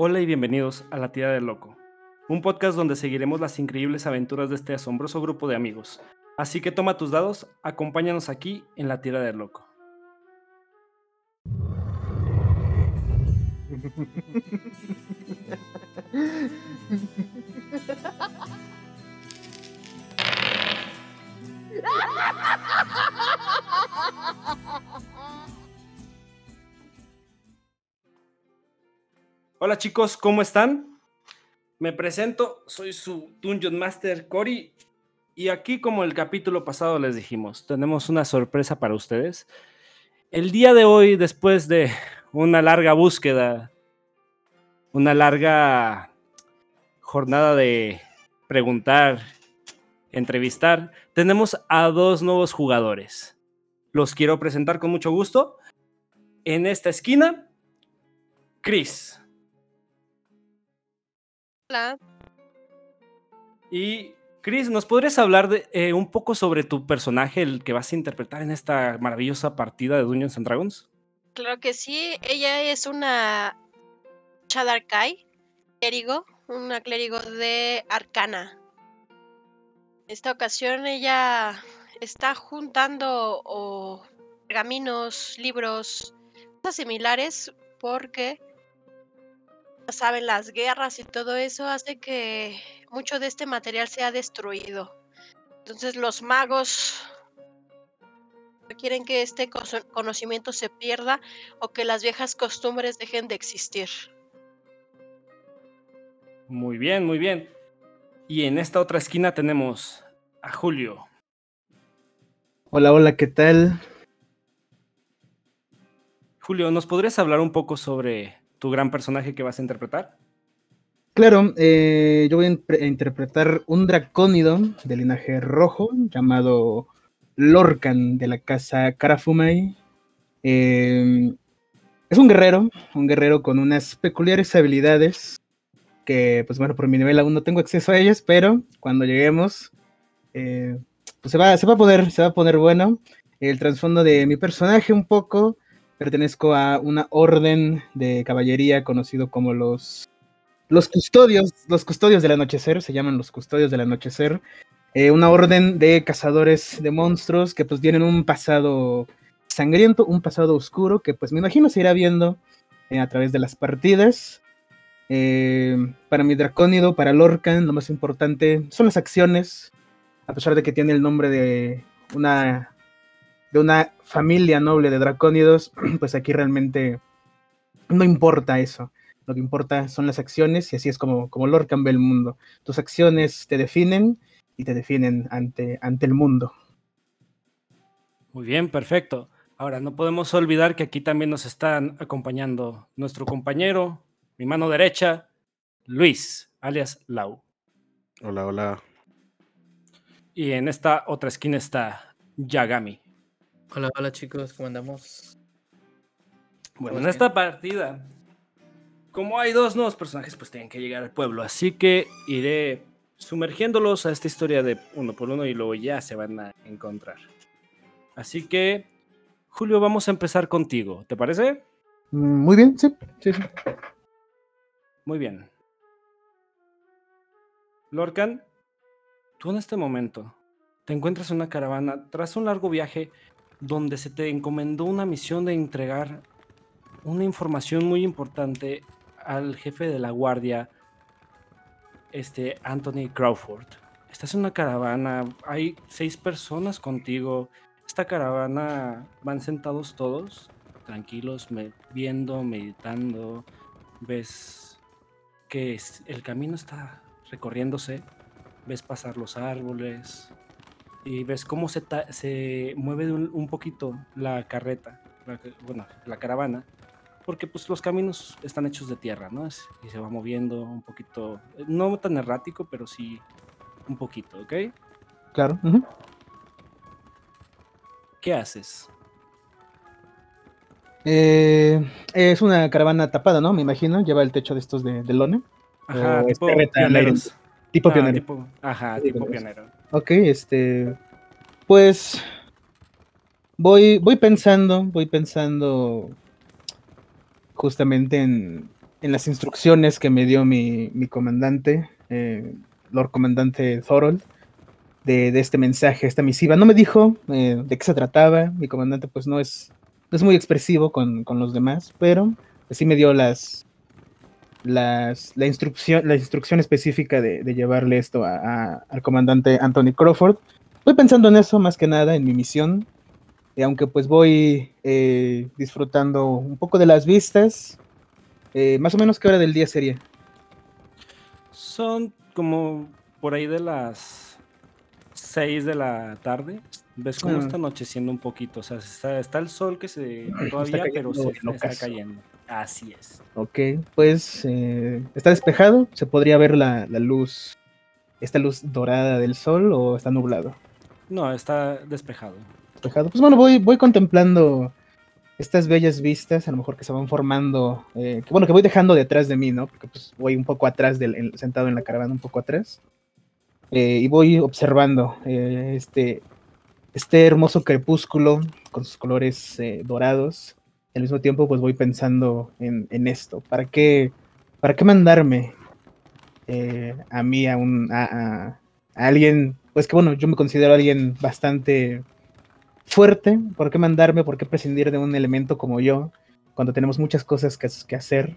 Hola y bienvenidos a La Tira del Loco, un podcast donde seguiremos las increíbles aventuras de este asombroso grupo de amigos. Así que toma tus dados, acompáñanos aquí en La Tira del Loco. Hola chicos, ¿cómo están? Me presento, soy su Dungeon Master Cory y aquí como el capítulo pasado les dijimos, tenemos una sorpresa para ustedes. El día de hoy, después de una larga búsqueda, una larga jornada de preguntar, entrevistar, tenemos a dos nuevos jugadores. Los quiero presentar con mucho gusto. En esta esquina, Chris. Hola. Y Chris, ¿nos podrías hablar de, eh, un poco sobre tu personaje, el que vas a interpretar en esta maravillosa partida de Dungeons and Dragons? Claro que sí, ella es una Chadarkai, clérigo, una clérigo de Arcana. En esta ocasión ella está juntando o pergaminos, libros, cosas similares porque saben, las guerras y todo eso hace que mucho de este material sea destruido. Entonces los magos no quieren que este conocimiento se pierda o que las viejas costumbres dejen de existir. Muy bien, muy bien. Y en esta otra esquina tenemos a Julio. Hola, hola, ¿qué tal? Julio, ¿nos podrías hablar un poco sobre tu gran personaje que vas a interpretar? Claro, eh, yo voy a, interpretar un dracónido de linaje rojo llamado Lorcan de la casa Karafumai. Em, es un guerrero, un guerrero con unas peculiares habilidades que, pues bueno, por mi nivel aún no tengo acceso a ellas, pero cuando lleguemos, eh, pues se va, se va a poder, se va a poner bueno. El trasfondo de mi personaje un poco Pertenezco a una orden de caballería conocido como los, los custodios, los custodios del anochecer, se llaman los custodios del anochecer. Eh, una orden de cazadores de monstruos que pues tienen un pasado sangriento, un pasado oscuro que pues me imagino se irá viendo eh, a través de las partidas. Eh, para mi dracónido, para Lorcan, lo más importante son las acciones, a pesar de que tiene el nombre de una de una familia noble de dracónidos, pues aquí realmente no importa eso. Lo que importa son las acciones y así es como, como Lorcan ve el mundo. Tus acciones te definen y te definen ante, ante el mundo. Muy bien, perfecto. Ahora, no podemos olvidar que aquí también nos están acompañando nuestro compañero, mi mano derecha, Luis, alias Lau. Hola, hola. Y en esta otra esquina está Yagami. Hola, hola chicos, ¿cómo andamos? Bueno, en esta partida, como hay dos nuevos personajes, pues tienen que llegar al pueblo. Así que iré sumergiéndolos a esta historia de uno por uno y luego ya se van a encontrar. Así que, Julio, vamos a empezar contigo. ¿Te parece? Mm, muy bien, sí, sí, sí. Muy bien. Lorcan, tú en este momento te encuentras en una caravana tras un largo viaje donde se te encomendó una misión de entregar una información muy importante al jefe de la guardia, este Anthony Crawford. Estás en una caravana, hay seis personas contigo. Esta caravana van sentados todos, tranquilos, viendo, meditando. Ves que el camino está recorriéndose, ves pasar los árboles, y ves cómo se, se mueve un, poquito la carreta, bueno, la caravana, porque pues los caminos están hechos de tierra, ¿no? y se va moviendo un poquito, no tan errático, pero sí un poquito, ¿ok? Claro. ¿Qué haces? Eh, es una caravana tapada, ¿no? Me imagino. Lleva el techo de estos de, de lona. Ajá, tipo pioneros. Tipo ah, pionero. ajá, tipo pionero. Ok, este. Pues. Voy, voy pensando, voy pensando justamente en, en las instrucciones que me dio mi, mi comandante, eh, Lord Comandante Thorold, de, de, este mensaje, esta misiva. No me dijo eh, de qué se trataba, mi comandante pues no es, no es muy expresivo con, con los demás, pero sí me dio las, las, la, instrucción, la instrucción específica de, de llevarle esto a, a, al comandante Anthony Crawford. Voy pensando en eso más que nada, en mi misión, y aunque pues voy eh, disfrutando un poco de las vistas, eh, más o menos qué hora del día sería. Son como por ahí de las 6 de la tarde. Ves cómo Ah. está anocheciendo un poquito. O sea, está, está el sol que se todavía, pero se está, cayendo. Así es. Ok, pues eh, está despejado, se podría ver la, la luz, esta luz dorada del sol o está nublado. No, está despejado. Despejado. Pues bueno, voy, voy contemplando estas bellas vistas, a lo mejor que se van formando, eh, que bueno, que voy dejando detrás de mí, ¿no? Porque pues voy un poco atrás, del, en- sentado en la caravana, un poco atrás. Eh, y voy observando este, este hermoso crepúsculo con sus colores dorados. Al mismo tiempo, pues voy pensando en, en esto. ¿Para qué, para qué mandarme eh, a mí, a, un, a, alguien, pues que bueno, yo me considero alguien bastante fuerte? ¿Por qué mandarme? ¿Por qué prescindir de un elemento como yo cuando tenemos muchas cosas que, que hacer?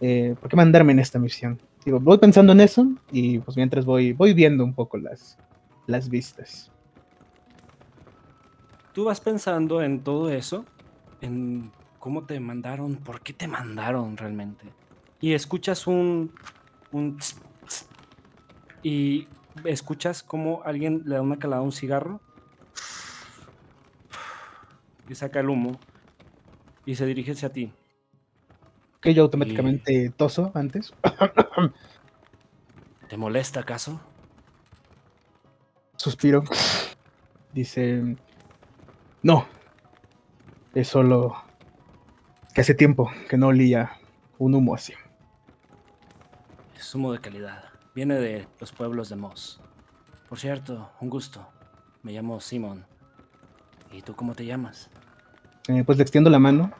Eh, ¿Por qué mandarme en esta misión? Digo, voy pensando en eso y pues mientras voy, voy viendo un poco las, las vistas. Tú vas pensando en todo eso, en cómo te mandaron, por qué te mandaron realmente. Y escuchas un, un tss, tss, y escuchas cómo alguien le da una calada a un cigarro y saca el humo y se dirige hacia ti. Que yo automáticamente toso antes. ¿Te molesta acaso? Suspiro. Dice, no. Es solo que hace tiempo que no olía un humo así. Es humo de calidad. Viene de los pueblos de Moss. Por cierto, un gusto. Me llamo Simon. ¿Y tú cómo te llamas? Eh, pues le extiendo la mano.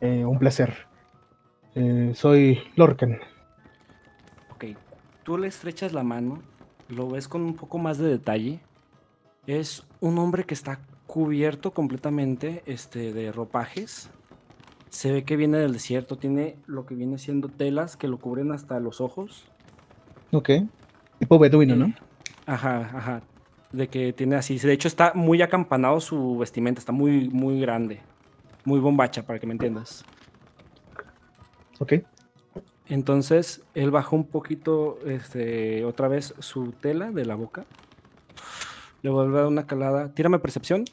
Eh, un placer. Eh, soy Lorcan. Ok, tú le estrechas la mano, lo ves con un poco más de detalle. Es un hombre que está cubierto completamente este, de ropajes. Se ve que viene del desierto, tiene lo que viene siendo telas que lo cubren hasta los ojos. Ok. Tipo beduino, ¿no? Eh, Ajá, ajá. De que tiene así. De hecho, está muy acampanado su vestimenta, está muy, muy grande. Muy bombacha, para que me entiendas. Ok. Entonces, él bajó un poquito, este, otra vez su tela de la boca. Le vuelve a dar una calada. Tírame percepción.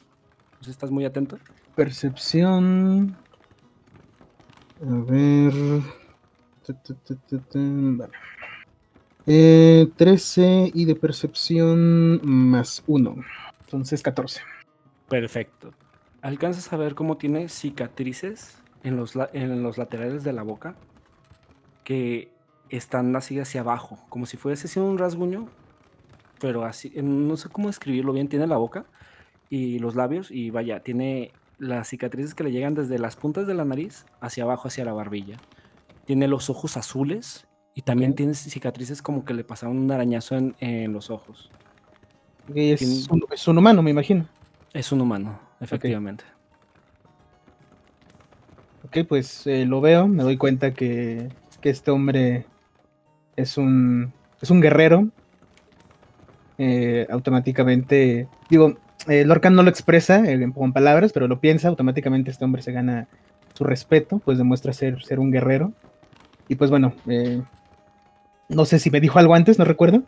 Pues estás muy atento. Percepción. A ver. Vale. Eh, 13 y de percepción más 1. Entonces 14. Perfecto. Alcanzas a ver cómo tiene cicatrices en los, en los laterales de la boca que están así hacia abajo, como si fuese sido un rasguño, pero así, eh, no sé cómo describirlo bien. Tiene la boca y los labios y vaya, tiene las cicatrices que le llegan desde las puntas de la nariz hacia abajo, hacia la barbilla. Tiene los ojos azules y también tiene cicatrices como que le pasaron un arañazo en, en los ojos. Un, es un humano, me imagino. Es un humano, efectivamente. Ok, pues eh, lo veo, me doy cuenta que, que este hombre es un, es un guerrero. Eh, automáticamente, digo, eh, no lo expresa eh, con palabras, pero lo piensa, automáticamente este hombre se gana su respeto, pues demuestra ser, ser un guerrero. Y pues bueno, eh, no sé si me dijo algo antes, no recuerdo.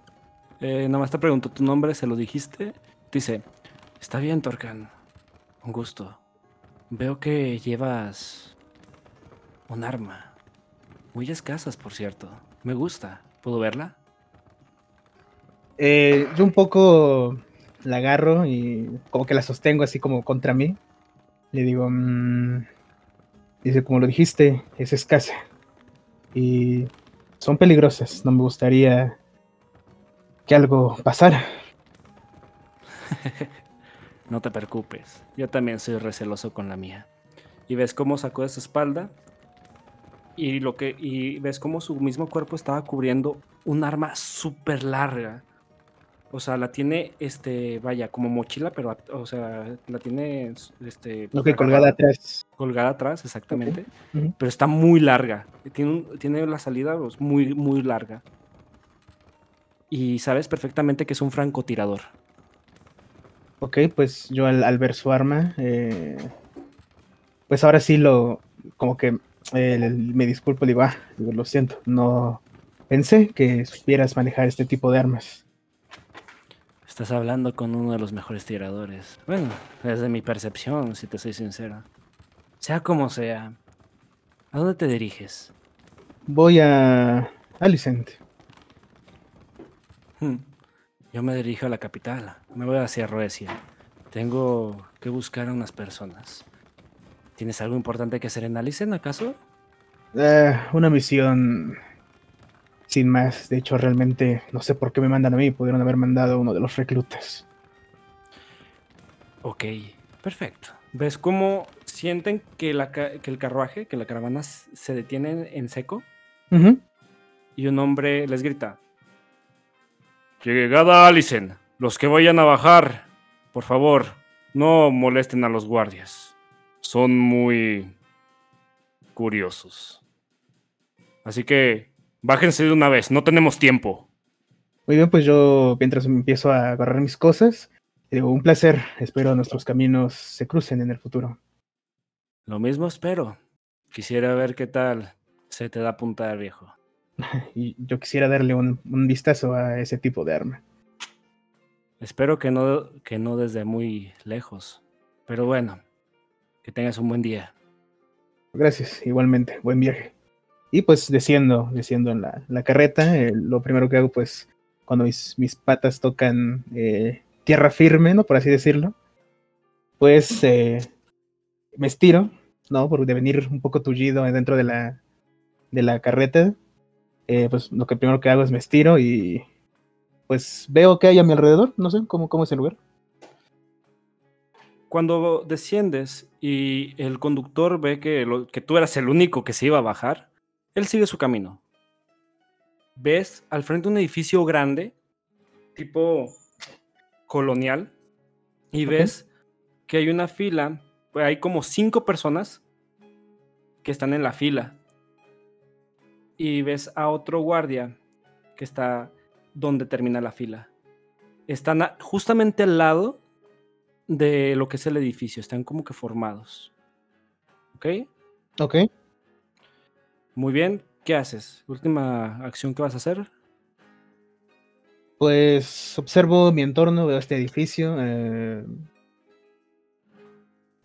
Eh, nada más te pregunto tu nombre, se lo dijiste. Dice, está bien, Torcan. Un gusto. Veo que llevas un arma. Muy escasas, por cierto. Me gusta. ¿Puedo verla? Eh, yo un poco la agarro y como que la sostengo así como contra mí. Le digo, "Mm", dice, como lo dijiste, es escasa. Y son peligrosas. No me gustaría que algo pasara. No te preocupes. Yo también soy receloso con la mía. Y ves cómo sacó de su espalda y lo que y ves como su mismo cuerpo estaba cubriendo un arma súper larga. O sea, la tiene, este, vaya, como mochila, pero, o sea, la tiene, este, que colgada atrás. colgada atrás, exactamente. Pero está muy larga. Tiene, tiene la salida pues, muy, muy larga. Y sabes perfectamente que es un francotirador. Ok, pues yo al, al ver su arma, eh, pues ahora sí lo, como que eh, me disculpo, digo, ah, digo, lo siento, no pensé que supieras manejar este tipo de armas. Estás hablando con uno de los mejores tiradores. Bueno, desde mi percepción, si te soy sincero. Sea como sea. ¿A dónde te diriges? Voy a Alicent. Hmm, Yo me dirijo a la capital. Me voy hacia Roesia. Tengo que buscar a unas personas. ¿Tienes algo importante que hacer en Alicen, acaso? Eh, una misión sin más. De hecho, realmente no sé por qué me mandan a mí. Pudieron haber mandado a uno de los reclutas. Ok, perfecto. ¿Ves cómo sienten que, la ca- que el carruaje, que la caravana se detiene en- seco? Y un hombre les grita. Llegada Alicen, los que vayan a bajar, por favor, no molesten a los guardias. Son muy curiosos. Así que, bájense de una vez, no tenemos tiempo. Muy bien, pues yo mientras empiezo a agarrar mis cosas, digo, un placer. Espero nuestros caminos se crucen en el futuro. Lo mismo espero. Quisiera ver qué tal se te da punta de viejo. Y yo quisiera darle un, un vistazo a ese tipo de arma. Espero que no, que no desde muy lejos. Pero bueno, que tengas un buen día. Gracias, igualmente, buen viaje. Y pues desciendo, desciendo en la, la carreta, eh, lo primero que hago pues cuando mis, mis patas tocan eh, tierra firme, ¿no? Por así decirlo, pues eh, me estiro, ¿no? Por de venir un poco tullido dentro de la, de la carreta, eh, pues lo que primero que hago es me estiro y pues veo que hay a mi alrededor, no sé cómo, cómo es el lugar. Cuando desciendes y el conductor ve que, lo- que tú eras el único que se iba a bajar, él sigue su camino. Ves al frente un edificio grande, tipo colonial, y ves que hay una fila, pues, hay como cinco personas que están en la fila. Y ves a otro guardia que está donde termina la fila. Están justamente al lado de lo que es el edificio. Están como que formados. ¿Ok? Ok, Muy bien. ¿Qué haces? Última acción que vas a hacer. Pues observo mi entorno, veo este edificio. eh,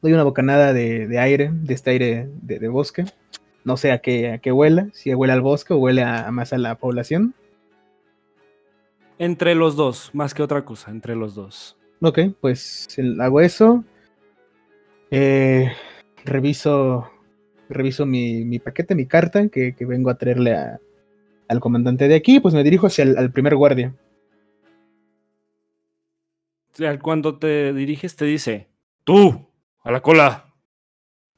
doy una bocanada de, de aire, de este aire de, de bosque. No sé a qué, a qué huela, si huele al bosque o huele a, más a la población. Entre los dos, más que otra cosa, entre los dos. Ok, pues hago eso. eh, reviso reviso mi, mi paquete, mi carta que, que vengo a traerle a- al comandante de aquí. Pues me dirijo hacia el al primer guardia. Cuando te diriges te dice, tú, a la cola.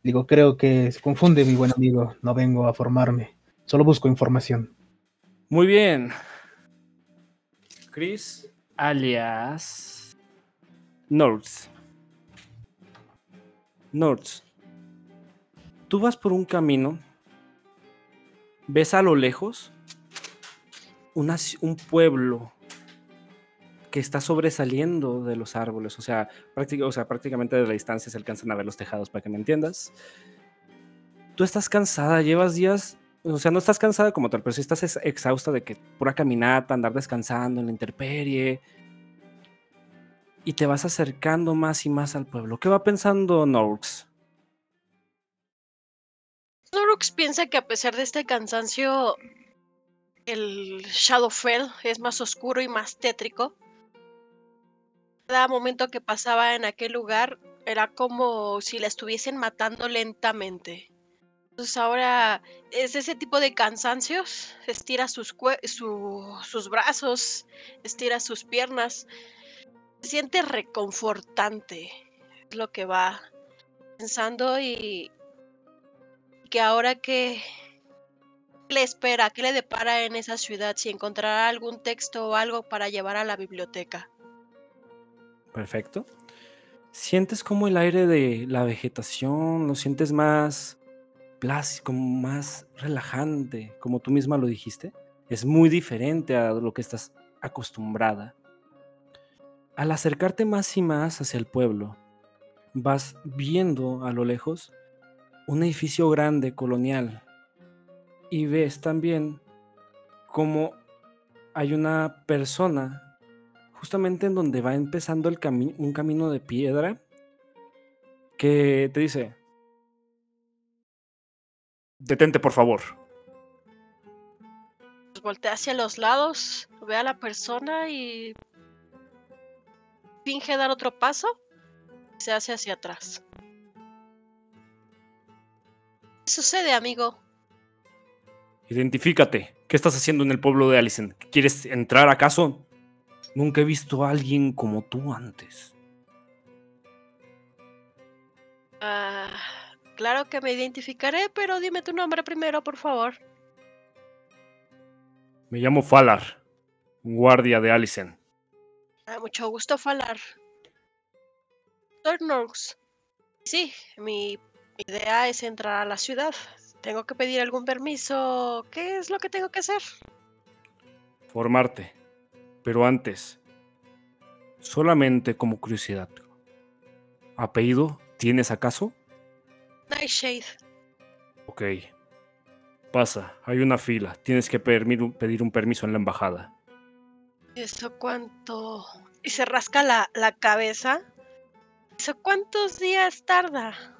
Digo, creo que se confunde mi buen amigo. No vengo a formarme, solo busco información. Muy bien. Chris, alias Nords. Nords. Tú vas por un camino, ves a lo lejos un pueblo que está sobresaliendo de los árboles, o sea, prácticamente de la distancia se alcanzan a ver los tejados para que me entiendas. Tú estás cansada, llevas días o sea, no estás cansada como tal, pero sí estás ex- exhausta de que pura caminata, andar descansando en la intemperie. Y te vas acercando más y más al pueblo. ¿Qué va pensando Norks? Norux piensa que a pesar de este cansancio, el Shadowfell es más oscuro y más tétrico. Cada momento que pasaba en aquel lugar era como si la estuviesen matando lentamente. Entonces ahora es ese tipo de cansancios, estira sus, sus brazos, estira sus piernas, se siente reconfortante, es lo que va pensando y que ahora que le espera? ¿Qué le depara en esa ciudad? Si encontrará algún texto o algo para llevar a la biblioteca. Perfecto. Sientes como el aire de la vegetación, lo sientes más como más relajante, como tú misma lo dijiste. Es muy diferente a lo que estás acostumbrada. Al acercarte más y más hacia el pueblo, vas viendo a lo lejos un edificio grande colonial y ves también cómo hay una persona justamente en donde va empezando el un camino de piedra que te dice, detente por favor. Pues voltea hacia los lados, ve a la persona y finge dar otro paso. Se hace hacia atrás. ¿Qué sucede, amigo? Identifícate. ¿Qué estás haciendo en el pueblo de Allison? ¿Quieres entrar acaso? Nunca he visto a alguien como tú antes. Ah, claro que me identificaré, pero dime tu nombre primero, por favor. Me llamo Falar, guardia de Allison. Ah, mucho gusto, Falar. Tornox. Sí, mi idea es entrar a la ciudad. Tengo que pedir algún permiso. ¿Qué es lo que tengo que hacer? Formarte. Pero antes, solamente como curiosidad. ¿Apellido tienes acaso? Nightshade. Ok. Pasa, hay una fila. Tienes que pedir un permiso en la embajada. ¿Eso cuánto? Y se rasca la, la cabeza. ¿Eso cuántos días tarda?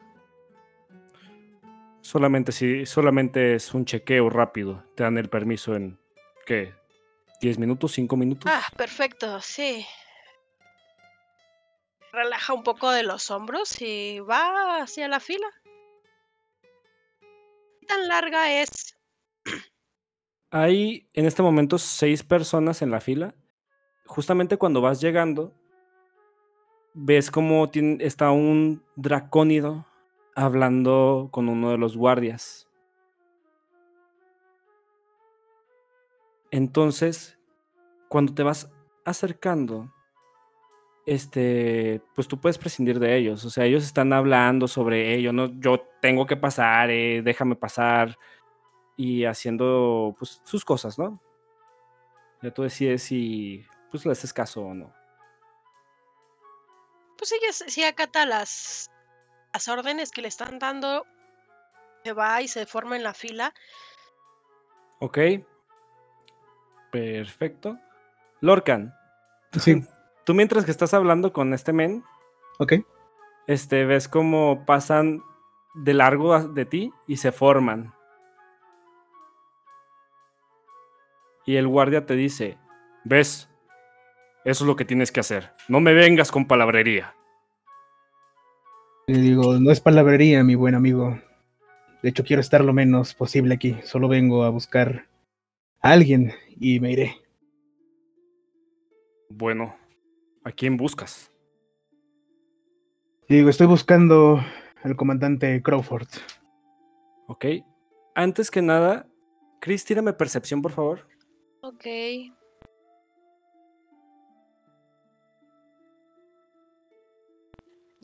Solamente si solamente es un chequeo rápido. Te dan el permiso en ¿qué? ¿10 minutos? ¿5 minutos? Ah, perfecto, sí. Relaja un poco de los hombros y va hacia la fila. ¿Qué tan larga es? Hay en este momento seis personas en la fila. Justamente cuando vas llegando, ves como tien- está un dracónido hablando con uno de los guardias. Entonces, cuando te vas acercando, este, pues tú puedes prescindir de ellos. O sea, ellos están hablando sobre ello, no, yo tengo que pasar, eh, déjame pasar y haciendo pues sus cosas, ¿no? Ya tú decides si pues le haces caso o no. Pues ella sí acata las, las órdenes que le están dando. Se va y se forma en la fila. Ok. Perfecto. Lorcan, Sí, tú mientras que estás hablando con este men, ok. este, ves cómo pasan de largo de ti y se forman. Y el guardia te dice, ¿ves? Eso es lo que tienes que hacer. No me vengas con palabrería. Le digo, no es palabrería, mi buen amigo. De hecho, quiero estar lo menos posible aquí. Solo vengo a buscar a alguien y me iré. Bueno, ¿a quién buscas? Le digo, estoy buscando al comandante Crawford. Ok. Antes que nada, Chris, tírame percepción, por favor. Ok.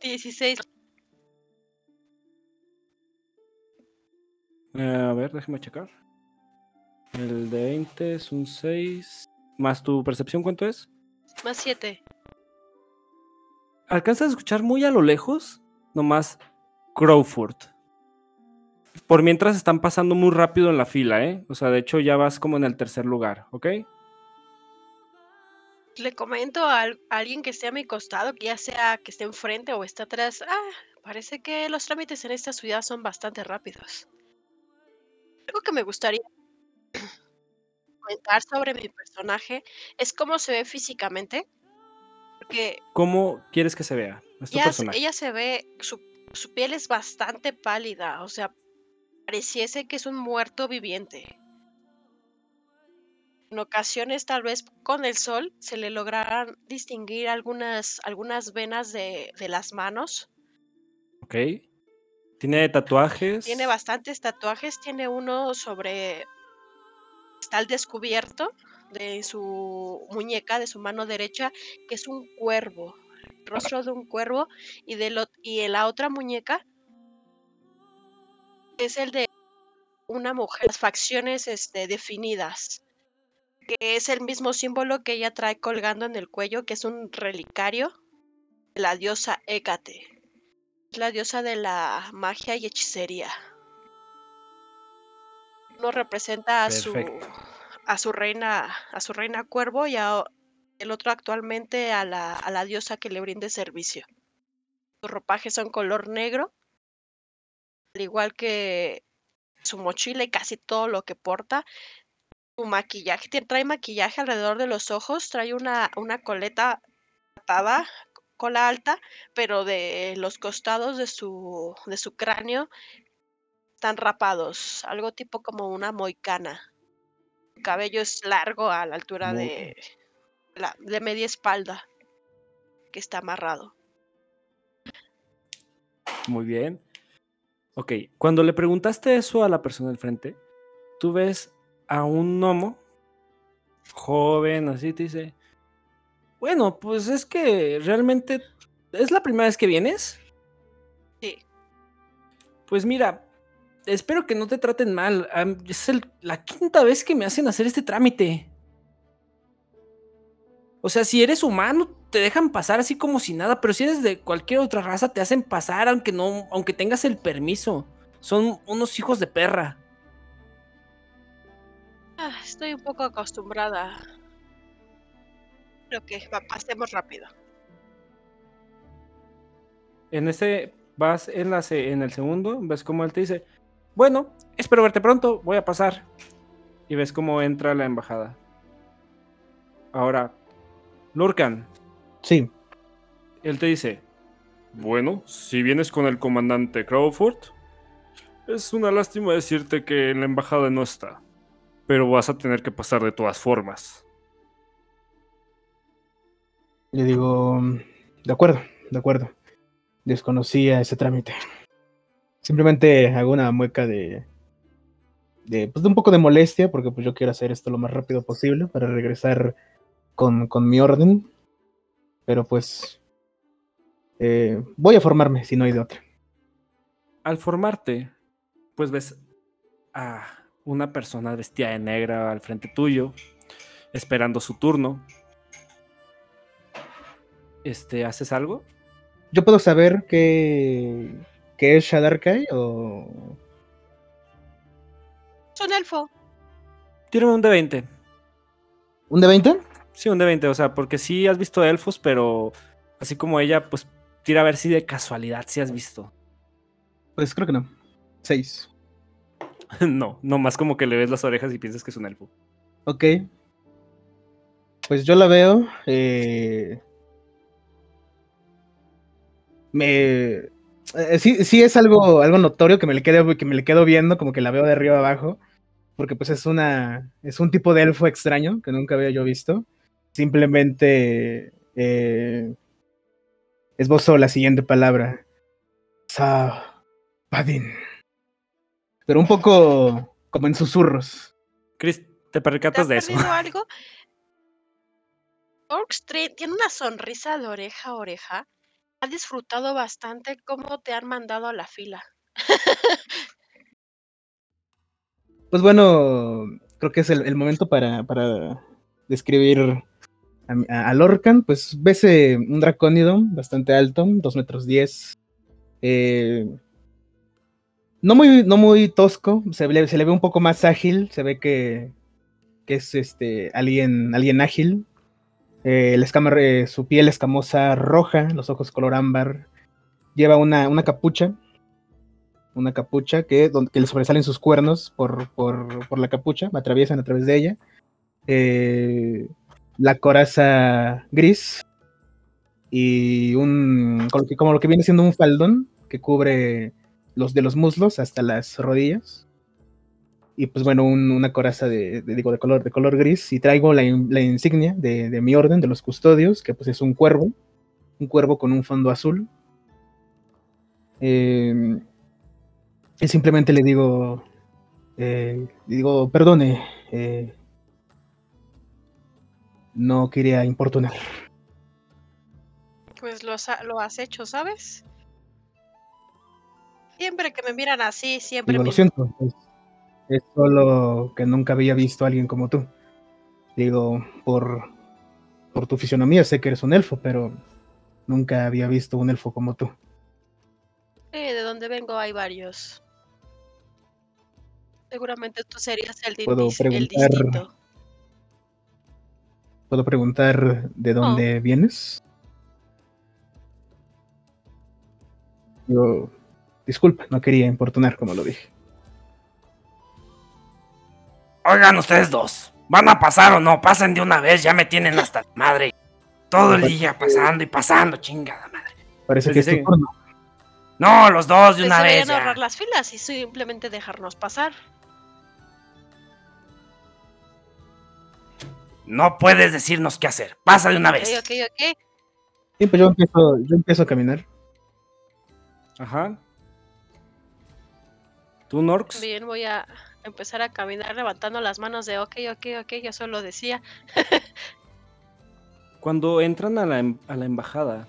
Dieciséis. Eh, a ver, déjame checar. El de 20 es un 6. Más tu percepción, ¿cuánto es? Más siete. Alcanzas a escuchar muy a lo lejos, nomás Crowford. Por mientras están pasando muy rápido en la fila, ¿eh? O sea, de hecho ya vas como en el tercer lugar, ¿ok? Le comento a alguien que esté a mi costado, que ya sea que esté enfrente o esté atrás. Ah, parece que los trámites en esta ciudad son bastante rápidos. Algo que me gustaría comentar sobre mi personaje es cómo se ve físicamente. Porque ¿Cómo quieres que se vea? Es tu ella, se- personaje. ella se ve, su, su piel es bastante pálida, o sea, pareciese que es un muerto viviente. En ocasiones, tal vez con el sol, se le lograrán distinguir algunas, algunas venas de, de las manos. ¿Ok? Tiene tatuajes. Tiene bastantes tatuajes, tiene uno sobre está al descubierto de su muñeca, de su mano derecha, que es un cuervo, el rostro de un cuervo, y, de lo, y en la otra muñeca es el de una mujer, las facciones este, definidas, que es el mismo símbolo que ella trae colgando en el cuello, que es un relicario de la diosa Hécate, la diosa de la magia y hechicería. Uno representa a su a su reina, a su reina cuervo y a, el otro actualmente a la, a la diosa que le brinde servicio. Sus ropajes son color negro, al igual que su mochila y casi todo lo que porta. Su maquillaje, trae maquillaje alrededor de los ojos, trae una, una coleta atada, cola alta, pero de los costados de su, de su cráneo están rapados, algo tipo como una moicana. Cabello es largo a la altura Muy- de, la, de media espalda, que está amarrado. Muy bien. Ok, cuando le preguntaste eso a la persona del frente, tú ves a un gnomo joven, así te dice, bueno, pues es que realmente es la primera vez que vienes. Sí. Pues mira, espero que no te traten mal. Es el- la quinta vez que me hacen hacer este trámite. O sea, si eres humano, te dejan pasar así como si nada, pero si eres de cualquier otra raza, te hacen pasar aunque no, aunque tengas el permiso. Son unos hijos de perra. Ah, estoy un poco acostumbrada. Creo que pasemos rápido. En ese vas en, la en el segundo, ves como él te dice, bueno, espero verte pronto, voy a pasar. Y ves cómo entra la embajada. Ahora, Lurkan, Sí, él te dice, bueno, si vienes con el comandante Crawford, es una lástima decirte que la embajada no está, pero vas a tener que pasar de todas formas. Le digo, "Mm, de acuerdo, de acuerdo. Desconocía ese trámite. Simplemente hago una mueca de, de, pues, de un poco de molestia, porque pues yo quiero hacer esto lo más rápido posible para regresar con, con mi orden. Pero pues eh, voy a formarme si no hay de otra. Al formarte, pues ves a una persona vestida de negra al frente tuyo, esperando su turno. Este, ¿haces algo? ¿Yo puedo saber qué, qué es Shadarkai o...? Es un elfo. Tírame un de 20. ¿Un de 20? Sí, un de 20, o sea, porque sí has visto elfos, pero así como ella, pues tira a ver si de casualidad sí has visto. Pues creo que no. 6. no, nomás como que le ves las orejas y piensas que es un elfo. Ok. Pues yo la veo. eh, Me. eh, sí, sí es algo, algo notorio que me, le quedo, que me le quedo viendo, como que la veo de arriba abajo. Porque pues es una. Es un tipo de elfo extraño que nunca había yo visto. Simplemente. Eh, esbozo la siguiente palabra. Sa. Padin. Pero un poco como en susurros. Chris, te ¿Te percatas has de eso. algo? Orkstreet tiene una sonrisa de oreja a oreja. Ha disfrutado bastante cómo te han mandado a la fila. Pues bueno, creo que es el, momento para, para describir a, a- Lorcan. Pues ves un dracónido bastante alto, 2 metros 10. eh, no, muy, no muy tosco, se le, se le ve un poco más ágil, se ve que, que es este, alguien, alguien ágil. Eh, el escama- eh, su piel escamosa roja, los ojos color ámbar. Lleva una, una capucha una capucha que, donde, que le sobresalen sus cuernos por, por, por la capucha, atraviesan a través de ella. Eh, la coraza gris y un como lo que viene siendo un faldón que cubre los de los muslos hasta las rodillas. Y pues bueno, un- una coraza de, de- digo, de, color, de color gris. Y traigo la, la insignia de, de mi orden, de los custodios, que pues es un cuervo. Un cuervo con un fondo azul. Eh, y simplemente le digo, eh, digo, perdone, eh, no quería importunar. Pues lo, has- lo has hecho, ¿sabes? Siempre que me miran así, siempre Digo, me... lo siento. Es, es solo que nunca había visto a alguien como tú. Digo, por, por tu fisionomía sé que eres un elfo, pero nunca había visto un elfo como tú. Sí, de donde vengo hay varios. Seguramente tú serías el, Puedo el preguntar- distinto. ¿Puedo preguntar de dónde vienes? Digo, disculpa, no quería importunar como lo dije. Oigan ustedes dos, ¿van a pasar o no? Pasen de una vez, ya me tienen hasta la madre. Todo el día pasando y pasando, chingada madre. Parece Pues que es tu turno. No, los dos de Pues una vez. ya. ahorrar las filas y simplemente dejarnos pasar. No puedes decirnos qué hacer. Pasa de una Ok, vez. ok, ok. Sí, pues yo empiezo, yo empiezo a caminar. Ajá. ¿Tú, Norx? Bien, voy a empezar a caminar levantando las manos de ok, ok, ok, yo solo decía. Cuando entran a la, em- a la embajada,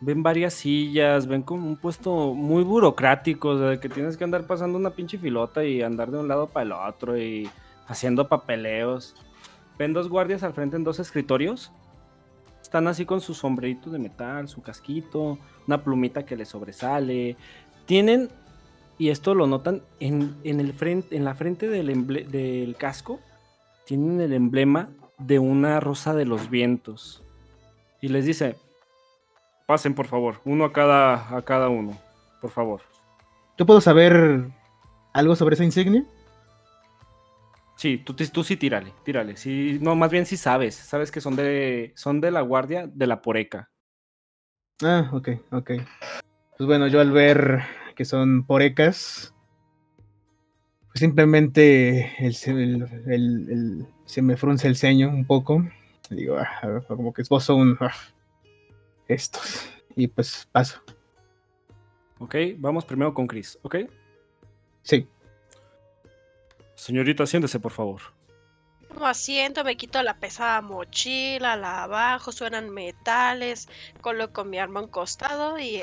ven varias sillas, ven como un puesto muy burocrático, o sea, que tienes que andar pasando una pinche filota y andar de un lado para el otro y haciendo papeleos. Ven dos guardias al frente en dos escritorios. Están así con su sombrerito de metal, su casquito, una plumita que les sobresale. Tienen, y esto lo notan, en, en el frente, en la frente del, emble- del casco, tienen el emblema de una rosa de los vientos. Y les dice, pasen por favor, uno a cada, a cada uno, por favor. ¿Yo puedo saber algo sobre esa insignia? Sí, tú, tú sí tírale, tírale. Sí, no, más bien sí sabes, sabes que son de, son de la guardia de la poreca. Ah, ok, ok. Pues bueno, yo al ver que son porecas, pues simplemente el, se- el- el- el- se me frunce el ceño un poco. Digo, ah, como que esbozo un... ah, estos. Y pues paso. Ok, vamos primero con Chris, ¿ok? Sí, Señorita, siéntese por favor. Tomo asiento, me quito la pesada mochila, la abajo, suenan metales, coloco mi arma a un costado y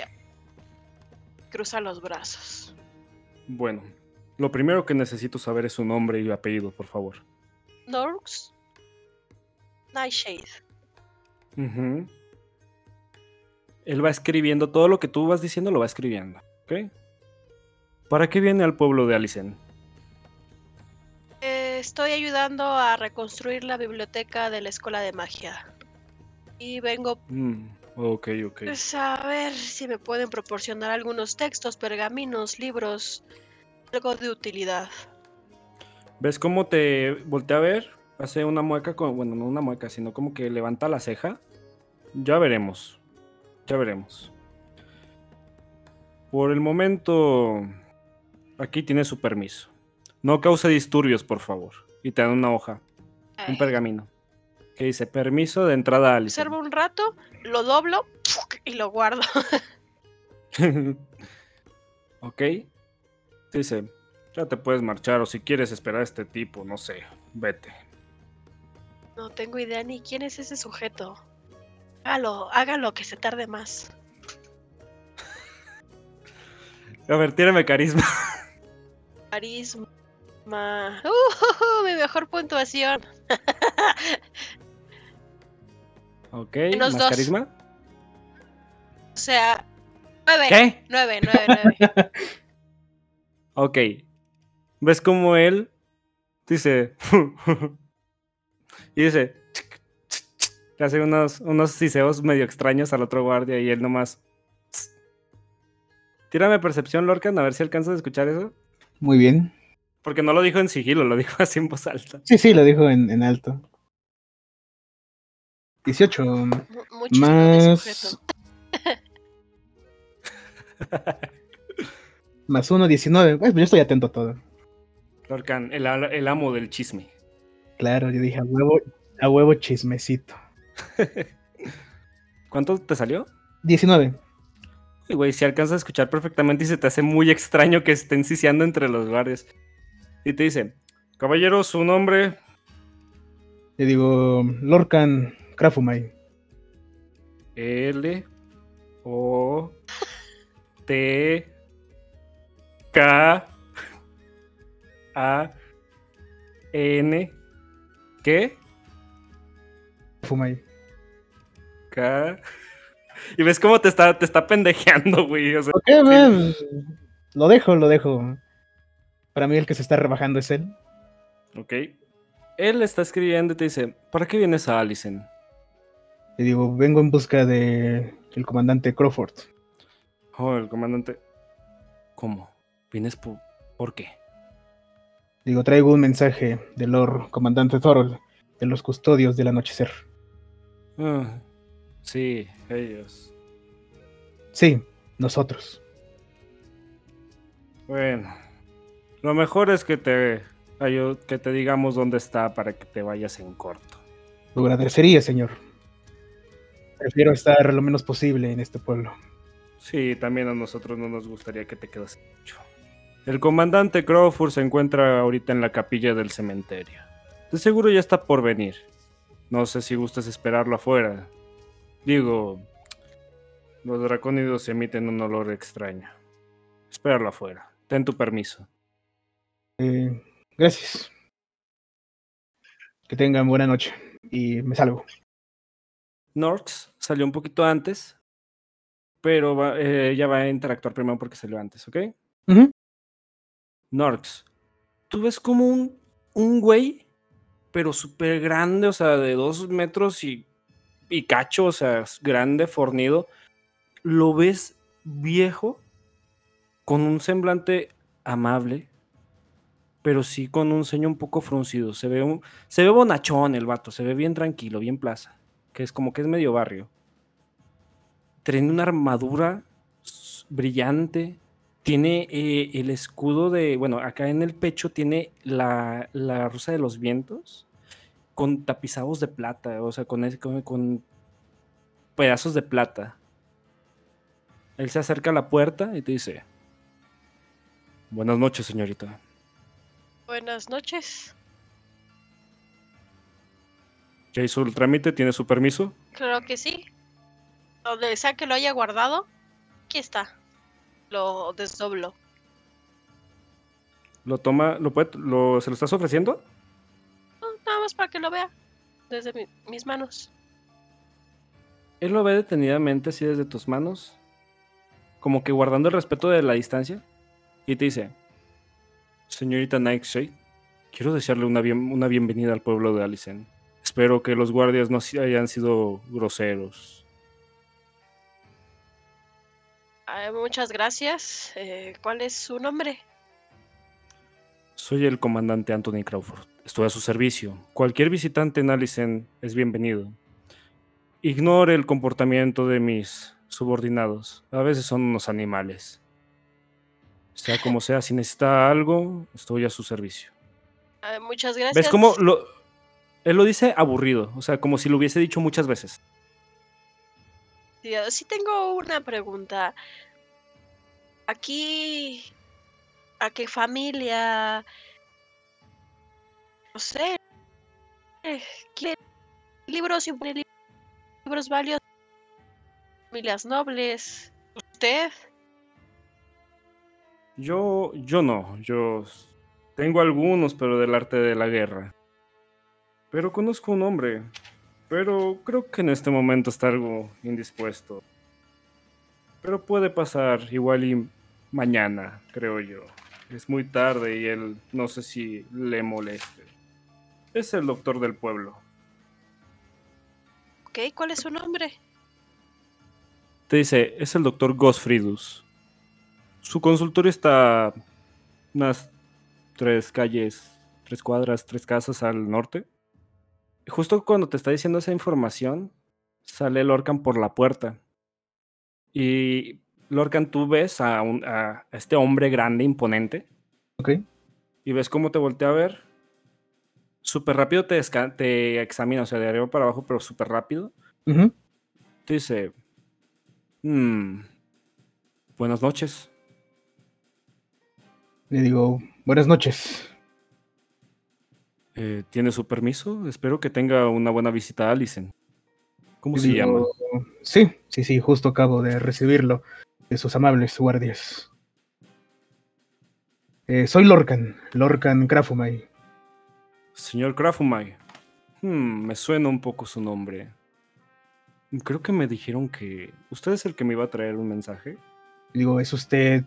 cruza los brazos. Bueno, lo primero que necesito saber es su nombre y apellido, por favor. Norks, Nightshade. Ujú. Él va escribiendo todo lo que tú vas diciendo, lo va escribiendo, ¿ok? ¿Para qué viene al pueblo de Alicen? Eh, estoy ayudando a reconstruir la biblioteca de la escuela de magia. Y vengo Mm, ok, ok. pues, a ver si me pueden proporcionar algunos textos, pergaminos, libros, algo de utilidad. ¿Ves cómo te voltea a ver? Hace una mueca con. Bueno, no una mueca, sino como que levanta la ceja. Ya veremos. Ya veremos. Por el momento. Aquí tiene su permiso. No cause disturbios, por favor. Y te dan una hoja, un pergamino. Que dice permiso de entrada a Alicen. Observo un rato, lo doblo y lo guardo. ok. Dice, ya te puedes marchar o si quieres esperar a este tipo, no sé, vete. No tengo idea ni quién es ese sujeto. Hágalo, hágalo que se tarde más. A ver, tírame carisma. Carisma. Uh, mi mejor puntuación. Ok, Menos más dos. carisma. O sea, nueve. ¿Qué? Nueve, nueve, nueve. Ok. ¿Ves cómo él dice... y dice... Le hace unos, unos siseos medio extraños al otro guardia y él nomás... Tírame percepción, Lorcan, a ver si alcanzas a escuchar eso. muy bien. Porque no lo dijo en sigilo, lo dijo así en voz alta. Sí, sí, lo dijo en, en alto. 18. Mu- Muy chismoso sujeto. Más. más 1, 19. Pues yo estoy atento a todo. Lorcan, el amo del chisme. Claro, yo dije a huevo, a huevo chismecito. ¿Cuánto te salió? 19. Uy, güey, si alcanzas a escuchar perfectamente y se te hace muy extraño que estén siseando entre los guardias. Y te dice, Caballero, su nombre. Le digo, Lorcan Krafumai. L O T K A N ¿Qué? Krafumai. K Y ves cómo te está, te está pendejeando, güey. O sea, Ok, man, Lo dejo, lo dejo. Para mí el que se está rebajando es él. ok. Él está escribiendo y te dice, ¿para qué vienes a Allison? Le digo, vengo en busca de el comandante Crawford. Oh, el comandante. ¿Cómo? ¿Vienes por, por qué? Digo, traigo un mensaje del Lord Comandante Thorol, de los custodios del anochecer. Ah, sí, ellos. Sí, nosotros. Bueno, lo mejor es que te, que te digamos dónde está para que te vayas en corto. Lo agradecería, señor. Prefiero estar lo menos posible en este pueblo. Sí, también a nosotros no nos gustaría que te quedas mucho. El comandante Crawford se encuentra ahorita en la capilla del cementerio. De seguro ya está por venir. No sé si gustas esperarlo afuera. Digo, los dracónidos emiten un olor extraño. Espéralo afuera. Ten tu permiso. Eh, gracias. Que tengan buena noche. Y me salgo. Norx salió un poquito antes, pero va- eh, ella va a interactuar primero porque salió antes, ¿ok? Norx, tú ves como un, un güey, pero súper grande, o sea, de dos metros y, y cacho, o sea, grande, fornido. Lo ves viejo, con un semblante amable, pero sí con un ceño un poco fruncido. Se ve, un, se ve bonachón el vato, se ve bien tranquilo, bien plaza, que es como que es medio barrio. Tiene una armadura brillante, tiene eh, el escudo de, bueno, acá en el pecho tiene la, la rosa de los vientos con tapizados de plata, o sea, con, con, con pedazos de plata. Él se acerca a la puerta y te dice, buenas noches, señorita. Buenas noches. ¿Ya hizo el trámite? ¿Tiene su permiso? Claro que sí. Donde sea que lo haya guardado, aquí está. Lo desdoblo. ¿Lo toma, lo puede, lo, se lo estás ofreciendo? No, nada más para que lo vea. Desde mi- mis manos. Él lo ve detenidamente así desde tus manos, como que guardando el respeto de la distancia, y te dice, señorita Nightshade, quiero desearle una, bien- una bienvenida al pueblo de Alicen. Espero que los guardias no hayan sido groseros. Ah, muchas gracias. Eh, ¿Cuál es su nombre? Soy el comandante Anthony Crawford. Estoy a su servicio. Cualquier visitante en Alicen es bienvenido. Ignore el comportamiento de mis subordinados. A veces son unos animales. Sea como sea, si necesita algo, estoy a su servicio. Ah, muchas gracias. ¿Ves cómo lo, él lo dice aburrido? O sea, como si lo hubiese dicho muchas veces. Sí, ah, sí tengo una pregunta. Aquí, ¿a qué familia? No sé. eh, ¿Qué libros y li- libros valiosos? Familias nobles. ¿Usted? Yo, yo no. Yo tengo algunos, pero del arte de la guerra. Pero conozco un hombre. Pero creo que en este momento está algo indispuesto. Pero puede pasar igual y mañana, creo yo. Es muy tarde y él no sé si le moleste. Es el doctor del pueblo. Ok, ¿cuál es su nombre? Te dice, es el doctor Gosfridus. Su consultorio está unas tres calles, tres cuadras, tres casas al norte. Justo cuando te está diciendo esa información, sale Lorcan por la puerta. Y Lorcan, tú ves a, un- a este hombre grande, imponente, Ok. y ves cómo te voltea a ver. Súper rápido te, te examina, o sea, de arriba para abajo, pero súper rápido. Ujú. Te dice, "Mm, buenas noches. Le digo, buenas noches. Eh, ¿Tiene su permiso? Espero que tenga una buena visita a Alicen. ¿Cómo se llama? Sí, sí, sí, justo acabo de recibirlo de sus amables guardias. Eh, soy Lorcan, Lorcan Krafumai. Señor Krafumai. Hmm, me suena un poco su nombre. Creo que me dijeron que usted es el que me iba a traer un mensaje. Digo, ¿es usted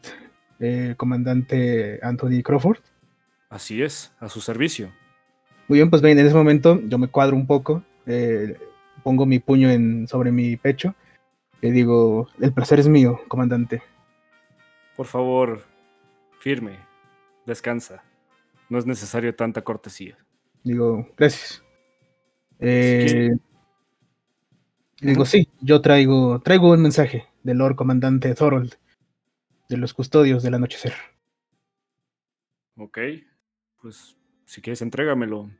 eh, comandante Anthony Crawford? Así es, a su servicio. Muy bien, pues ven, en ese momento yo me cuadro un poco, eh, pongo mi puño en, sobre mi pecho y digo, el placer es mío, comandante. Por favor, firme. Descansa. No es necesario tanta cortesía. Digo, gracias. Eh, digo, sí, yo traigo, traigo un mensaje del Lord Comandante Thorold, de los custodios del anochecer. Ok. Pues si quieres, entrégamelo.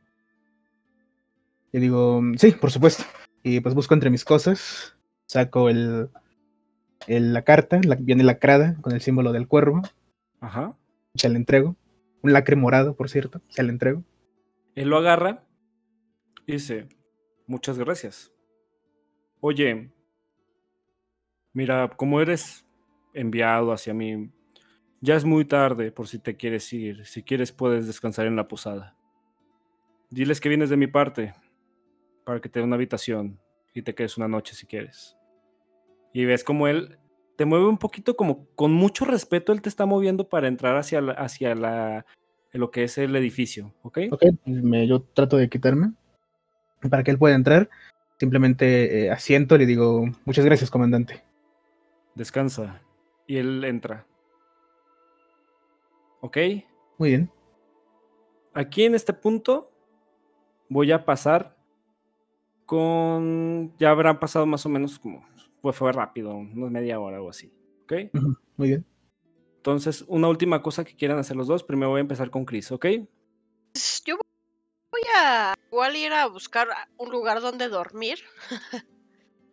Y digo, sí, por supuesto. Y pues busco entre mis cosas, saco el, el- la carta, la, viene lacrada con el símbolo del cuervo, Ajá. se la entrego. Un lacre morado, por cierto, se la entrego. Él lo agarra y dice, muchas gracias. Oye, mira, como eres enviado hacia mí, ya es muy tarde por si te quieres ir. Si quieres puedes descansar en la posada. Diles que vienes de mi parte para que te dé una habitación y te quedes una noche si quieres. Y ves como él te mueve un poquito como con mucho respeto, él te está moviendo para entrar hacia, la- hacia la, lo que es el edificio, ¿ok? Ok, pues me, yo trato de quitarme para que él pueda entrar. Simplemente eh, asiento y le digo, muchas gracias, comandante. Descansa. Y él entra. ¿Ok? Muy bien. Aquí en este punto voy a pasar con... Ya habrán pasado más o menos como... Pues fue rápido, unos media hora o así. ¿Ok? Muy bien. Entonces, una última cosa que quieran hacer los dos. Primero voy a empezar con Chris, ¿ok? Pues, Yo voy a igual ir a buscar un lugar donde dormir,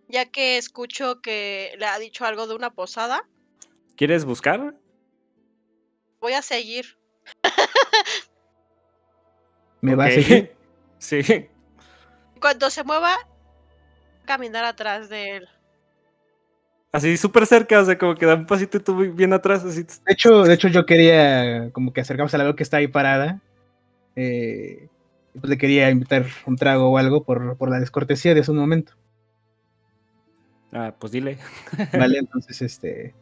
ya que escucho que le ha dicho algo de una posada. ¿Quieres buscar? Voy a seguir. ¿Me va a seguir? sí. Cuando se mueva, caminar atrás de él. Así súper cerca, o sea, como que da un pasito y tú bien atrás, así. De hecho, de hecho, yo quería como que acercarme a la veo que está ahí parada. Eh, pues le quería invitar un trago o algo por, por la descortesía de hace un momento. Ah, pues dile. Vale, entonces, este.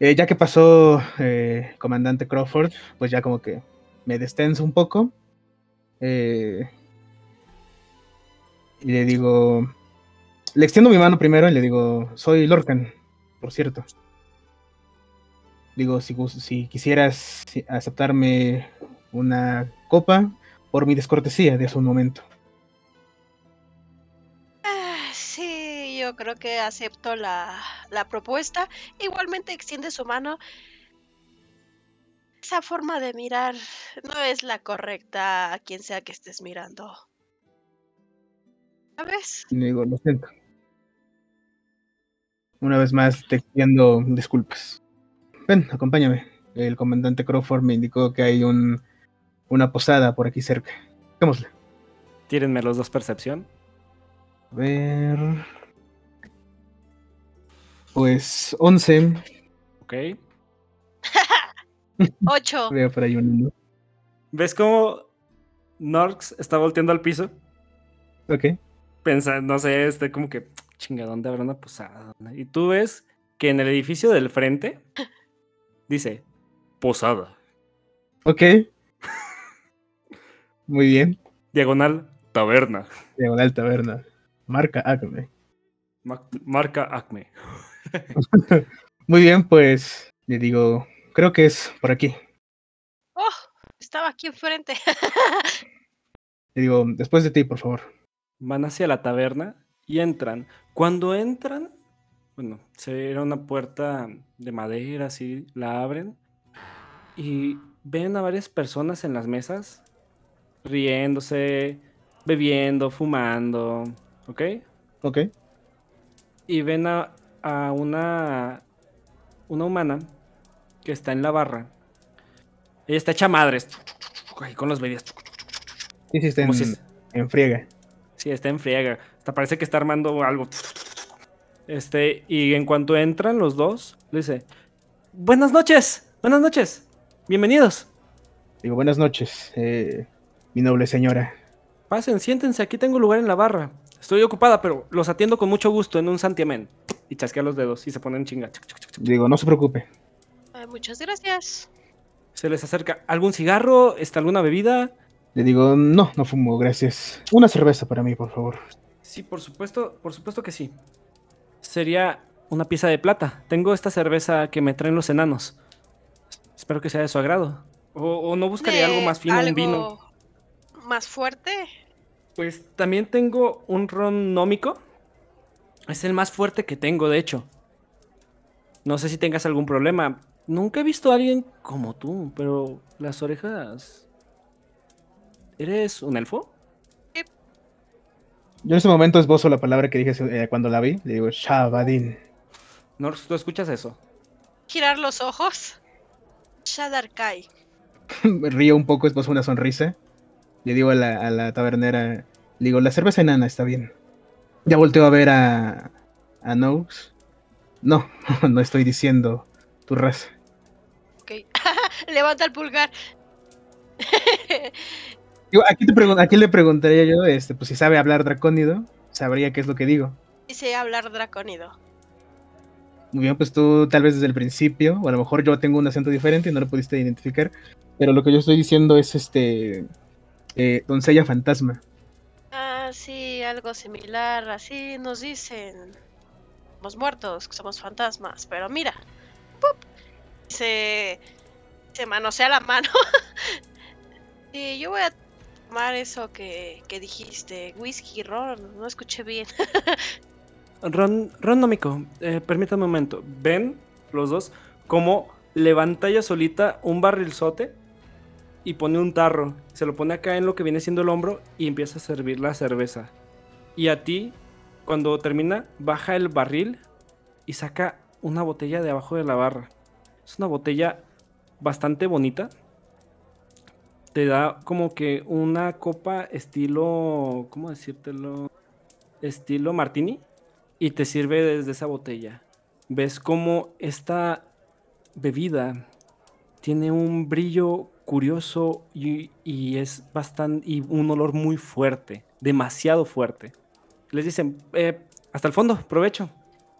Eh, ya que pasó eh, Comandante Crawford, pues ya como que me destenso un poco. eh, y le digo. Le extiendo mi mano primero y le digo, soy Lorcan, por cierto. Digo, si, si quisieras si- aceptarme una copa por mi descortesía de hace un momento. Yo creo que acepto la, la propuesta. Igualmente extiende su mano. Esa forma de mirar no es la correcta a quien sea que estés mirando. ¿Sabes? Le digo, lo siento. Una vez más te pido disculpas. Ven, acompáñame. El comandante Crawford me indicó que hay un, una posada por aquí cerca. Démosle. Tírenme los dos percepción. A ver. Pues 11. Ok. Ocho. Veo por ahí un uno. ¿Ves cómo Norx está volteando al piso? Ok. Pensando, no sé, este como que, chinga, ¿dónde habrá una posada? Y tú ves que en el edificio del frente dice, posada. Ok. Muy bien. Diagonal, taberna. Diagonal taberna. Marca Acme. Ma- Marca Acme. Muy bien, pues le digo, creo que es por aquí. Oh, estaba aquí enfrente. Le digo, después de ti, por favor. Van hacia la taberna y entran. Cuando entran, bueno, se era una puerta de madera, así, la abren y ven a varias personas en las mesas riéndose, bebiendo, fumando, ¿ok? Ok. Y ven a, a una, una humana que está en la barra. Ella está hecha madres, ahí con las bebidas. Sí, sí, está en, si en friega. Sí, está en friega. Hasta parece que está armando algo. Este, y en cuanto entran los dos, le dice: Buenas noches, buenas noches, bienvenidos. Digo, buenas noches, eh, mi noble señora. Pasen, siéntense, aquí tengo lugar en la barra. Estoy ocupada, pero los atiendo con mucho gusto en un santiamén. Y chasquea los dedos y se ponen chinga. Digo, no se preocupe. Muchas gracias. Se les acerca algún cigarro, está alguna bebida. Le digo, no, no fumo, gracias. Una cerveza para mí, por favor. Sí, por supuesto, por supuesto que sí. Sería una pieza de plata. Tengo esta cerveza que me traen los enanos. Espero que sea de su agrado. O, o no buscaría algo ¿De más fino, un vino. algo ¿Más fuerte? Pues también tengo un ron nómico. Es el más fuerte que tengo, de hecho. No sé si tengas algún problema. Nunca he visto a alguien como tú, pero las orejas... ¿Eres un elfo? Yo en ese momento esbozo la palabra que dije eh, cuando la vi. Le digo, Shabadin. ¿No tú escuchas eso? Girar los ojos. Shadarkai. Me río un poco, esbozo una sonrisa. Le digo a la, a la tabernera, le digo, la cerveza enana está bien. Ya volteo a ver a, a Nox. No, no estoy diciendo tu raza. Ok. Levanta el pulgar. Aquí, te aquí le preguntaría yo, este, pues si sabe hablar dracónido, sabría qué es lo que digo. Dice hablar dracónido. Muy bien, pues tú tal vez desde el principio, o a lo mejor yo tengo un acento diferente y no lo pudiste identificar, pero lo que yo estoy diciendo es este eh, doncella fantasma. Sí, algo similar. Así nos dicen los muertos, somos fantasmas. Pero mira, ¡pup! se, se manosea la mano. y yo voy a tomar eso que, que dijiste, whisky, ron, no escuché bien. Ron, Ron nómico, eh, permítame un momento. ¿Ven los dos cómo levanta ella solita un barrilzote y pone un tarro? Se lo pone acá en lo que viene siendo el hombro y empieza a servir la cerveza. Y a ti, cuando termina, baja el barril y saca una botella de abajo de la barra. Es una botella bastante bonita. Te da como que una copa estilo, ¿cómo decírtelo? Estilo martini y te sirve desde esa botella. Ves cómo esta bebida tiene un brillo curioso y, y es bastante y un olor muy fuerte, demasiado fuerte. Les dicen, "Eh, hasta el fondo, provecho.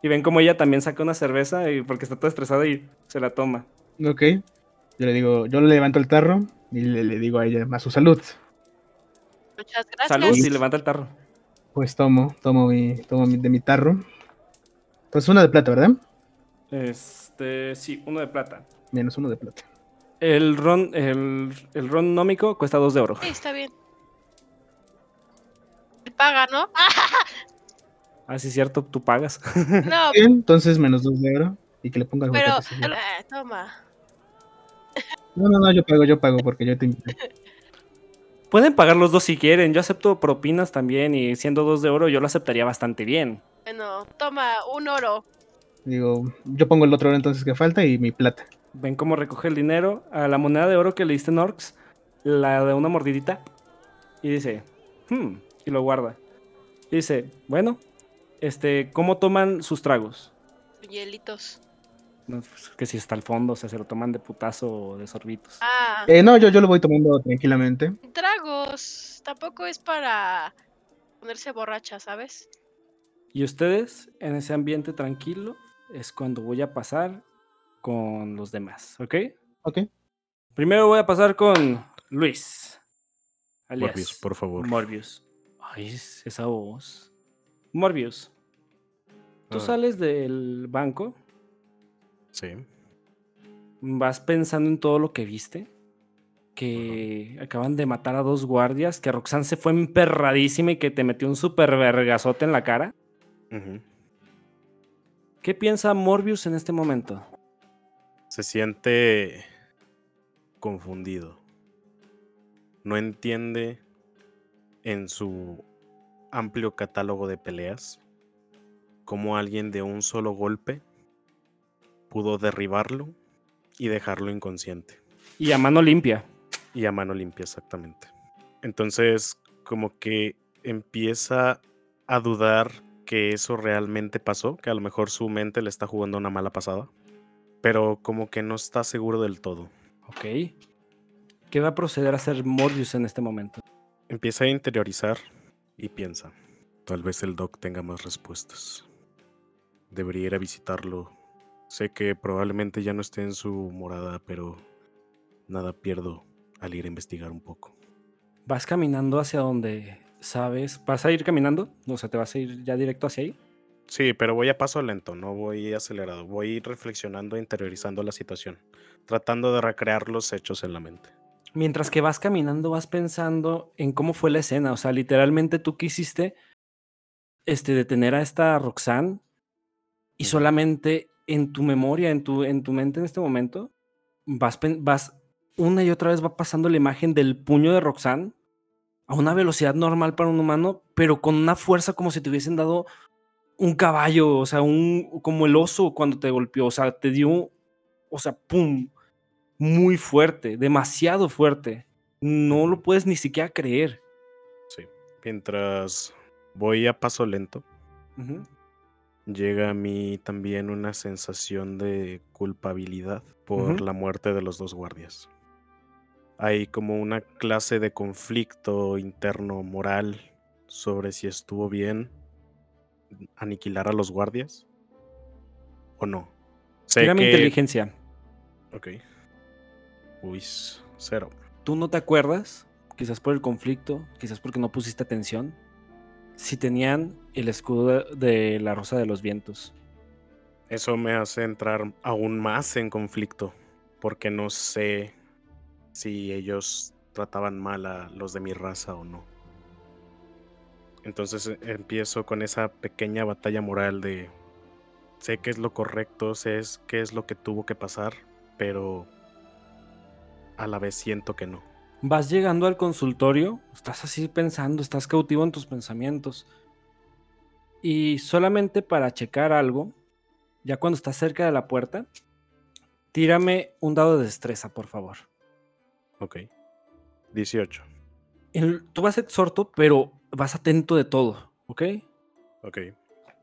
Y ven como ella también saca una cerveza y porque está toda estresada y se la toma. Ok. Yo le digo, yo le levanto el tarro y le, le digo a ella, a su salud. Muchas gracias. Salud y levanta el tarro. Pues tomo, tomo, mi, tomo mi- de mi tarro. Pues una de plata, ¿verdad? Este, sí, uno de plata. Menos uno de plata. El ron, el, el ron nómico cuesta dos de oro. Sí, está bien. Paga, ¿no? Ah, sí, cierto, tú pagas. no, Bien, entonces menos dos de oro. Y que le ponga pero... eh, toma. No, no, no, yo pago, yo pago porque yo te invité. Pueden pagar los dos si quieren. Yo acepto propinas también y siendo dos de oro yo lo aceptaría bastante bien. Bueno, toma un oro. Digo, yo pongo el otro oro entonces que falta y mi plata. Ven cómo recoge el dinero a la moneda de oro que le diste en Orcs, la de una mordidita, y dice, hmm, y lo guarda. Y dice, bueno, este, ¿cómo toman sus tragos? Hielitos. No, pues, que si está al fondo, o sea, se lo toman de putazo o de sorbitos. Ah, Eh, no, yo, yo lo voy tomando tranquilamente. tragos. Tampoco es para ponerse borracha, ¿sabes? Y ustedes, en ese ambiente tranquilo, es cuando voy a pasar con los demás, ¿ok? Ok. Primero voy a pasar con Luis. Alias Morbius, por favor. Morbius. Ay, es- esa voz. Morbius. Tú Ah. sales del banco, Sí. vas pensando en todo lo que viste. Que acaban de matar a dos guardias, que Roxanne se fue emperradísima y que te metió un super vergazote en la cara. ¿Qué piensa Morbius en este momento? Se siente confundido. No entiende en su amplio catálogo de peleas cómo alguien de un solo golpe pudo derribarlo y dejarlo inconsciente. Y a mano limpia. Y a mano limpia, exactamente. Entonces, como que empieza a dudar que eso realmente pasó, que a lo mejor su mente le está jugando una mala pasada, pero como que no está seguro del todo. Ok. ¿Qué va a proceder a hacer Morbius en este momento? Empieza a interiorizar y piensa, tal vez el Doc tenga más respuestas. Debería ir a visitarlo. Sé que probablemente ya no esté en su morada, pero nada pierdo al ir a investigar un poco. ¿Vas caminando hacia donde sabes? ¿Vas a ir caminando? O sea, ¿te vas a ir ya directo hacia ahí? Sí, pero voy a paso lento, no voy acelerado. Voy reflexionando, interiorizando la situación, tratando de recrear los hechos en la mente. Mientras que vas caminando, vas pensando en cómo fue la escena. O sea, literalmente tú quisiste este, detener a esta Roxanne y solamente en tu memoria, en tu, en tu mente en este momento, vas, vas una y otra vez va pasando la imagen del puño de Roxanne a una velocidad normal para un humano, pero con una fuerza como si te hubiesen dado un caballo, o sea, un, como el oso cuando te golpeó, o sea, te dio, o sea, pum, muy fuerte, demasiado fuerte. No lo puedes ni siquiera creer. Sí. Mientras voy a paso lento, llega a mí también una sensación de culpabilidad por la muerte de los dos guardias. Hay como una clase de conflicto interno moral sobre si estuvo bien aniquilar a los guardias o no. Sé que... inteligencia. Ok. Uy, cero. Tú no te acuerdas, quizás por el conflicto, quizás porque no pusiste atención, si tenían el escudo de la Rosa de los Vientos. Eso me hace entrar aún más en conflicto, porque no sé si ellos trataban mal a los de mi raza o no. Entonces eh, empiezo con esa pequeña batalla moral de sé qué es lo correcto, sé es- qué es lo que tuvo que pasar, pero a la vez siento que no. Vas llegando al consultorio, estás así pensando, estás cautivo en tus pensamientos. Y solamente para checar algo, ya cuando estás cerca de la puerta, tírame un dado de destreza, por favor. Ok. 18. El- tú vas exhorto, pero vas atento de todo, ¿ok? Ok.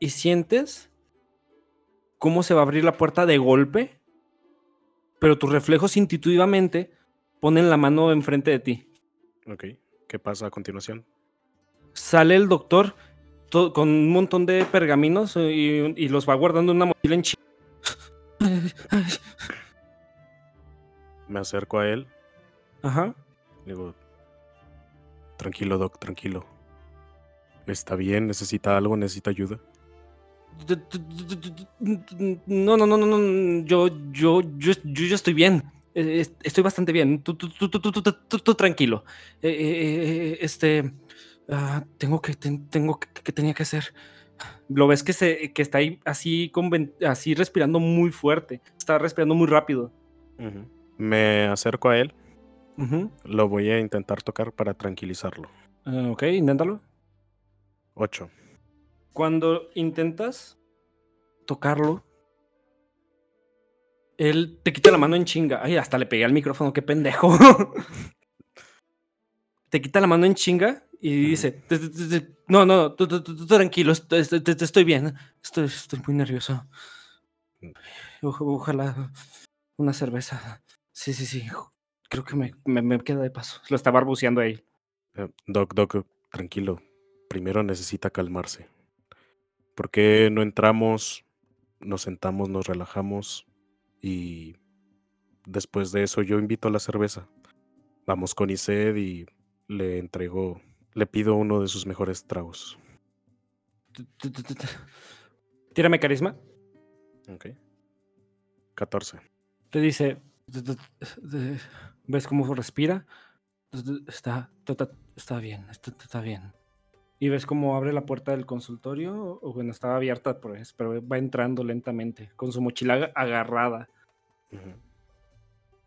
Y sientes cómo se va a abrir la puerta de golpe, pero tus reflejos intuitivamente ponen la mano enfrente de ti. Ok. ¿Qué pasa a continuación? Sale el doctor to- con un montón de pergaminos y, y los va guardando en una mochila en chi- Me acerco a él, Ajá. le digo, tranquilo, Doc, tranquilo. ¿Está bien? ¿Necesita algo? ¿Necesita ayuda? No, no, no, no, no. Yo, yo, yo, yo, yo estoy bien. Eh, est- Estoy bastante bien. Tú, tú, tú, tú, tú, tú, tú- tú- tú tranquilo. Eh, este, ah, tengo que, ten- tengo que, que tenía que hacer. Lo ves que se, que está ahí así, con así respirando muy fuerte. Está respirando muy rápido. Me acerco a él, lo voy a intentar tocar para tranquilizarlo. Ah, ok, inténtalo. 8. Cuando intentas tocarlo, él te quita la mano en chinga. Ay, hasta le pegué al micrófono, qué pendejo. te quita la mano en chinga y dice, "Te- te- te- te- no, no, tranquilo, estoy, bien. Estoy, muy nervioso. Oja- Ojalá una cerveza. Sí, sí, sí. Creo que me queda de paso. Lo está barbuceando ahí. Eh, Doc, Doc, tranquilo. Primero necesita calmarse. ¿Por qué no entramos, nos sentamos, nos relajamos y después de eso yo invito a la cerveza? Vamos con Ised y le entrego, le pido uno de sus mejores tragos. Tírame carisma. Ok. 14. te dice, "D- d- d- ¿ves cómo respira? Está, está, está- está bien, está, está bien. Y ves cómo abre la puerta del consultorio, o bueno, estaba abierta, pues, pero va entrando lentamente, con su mochila aga- agarrada.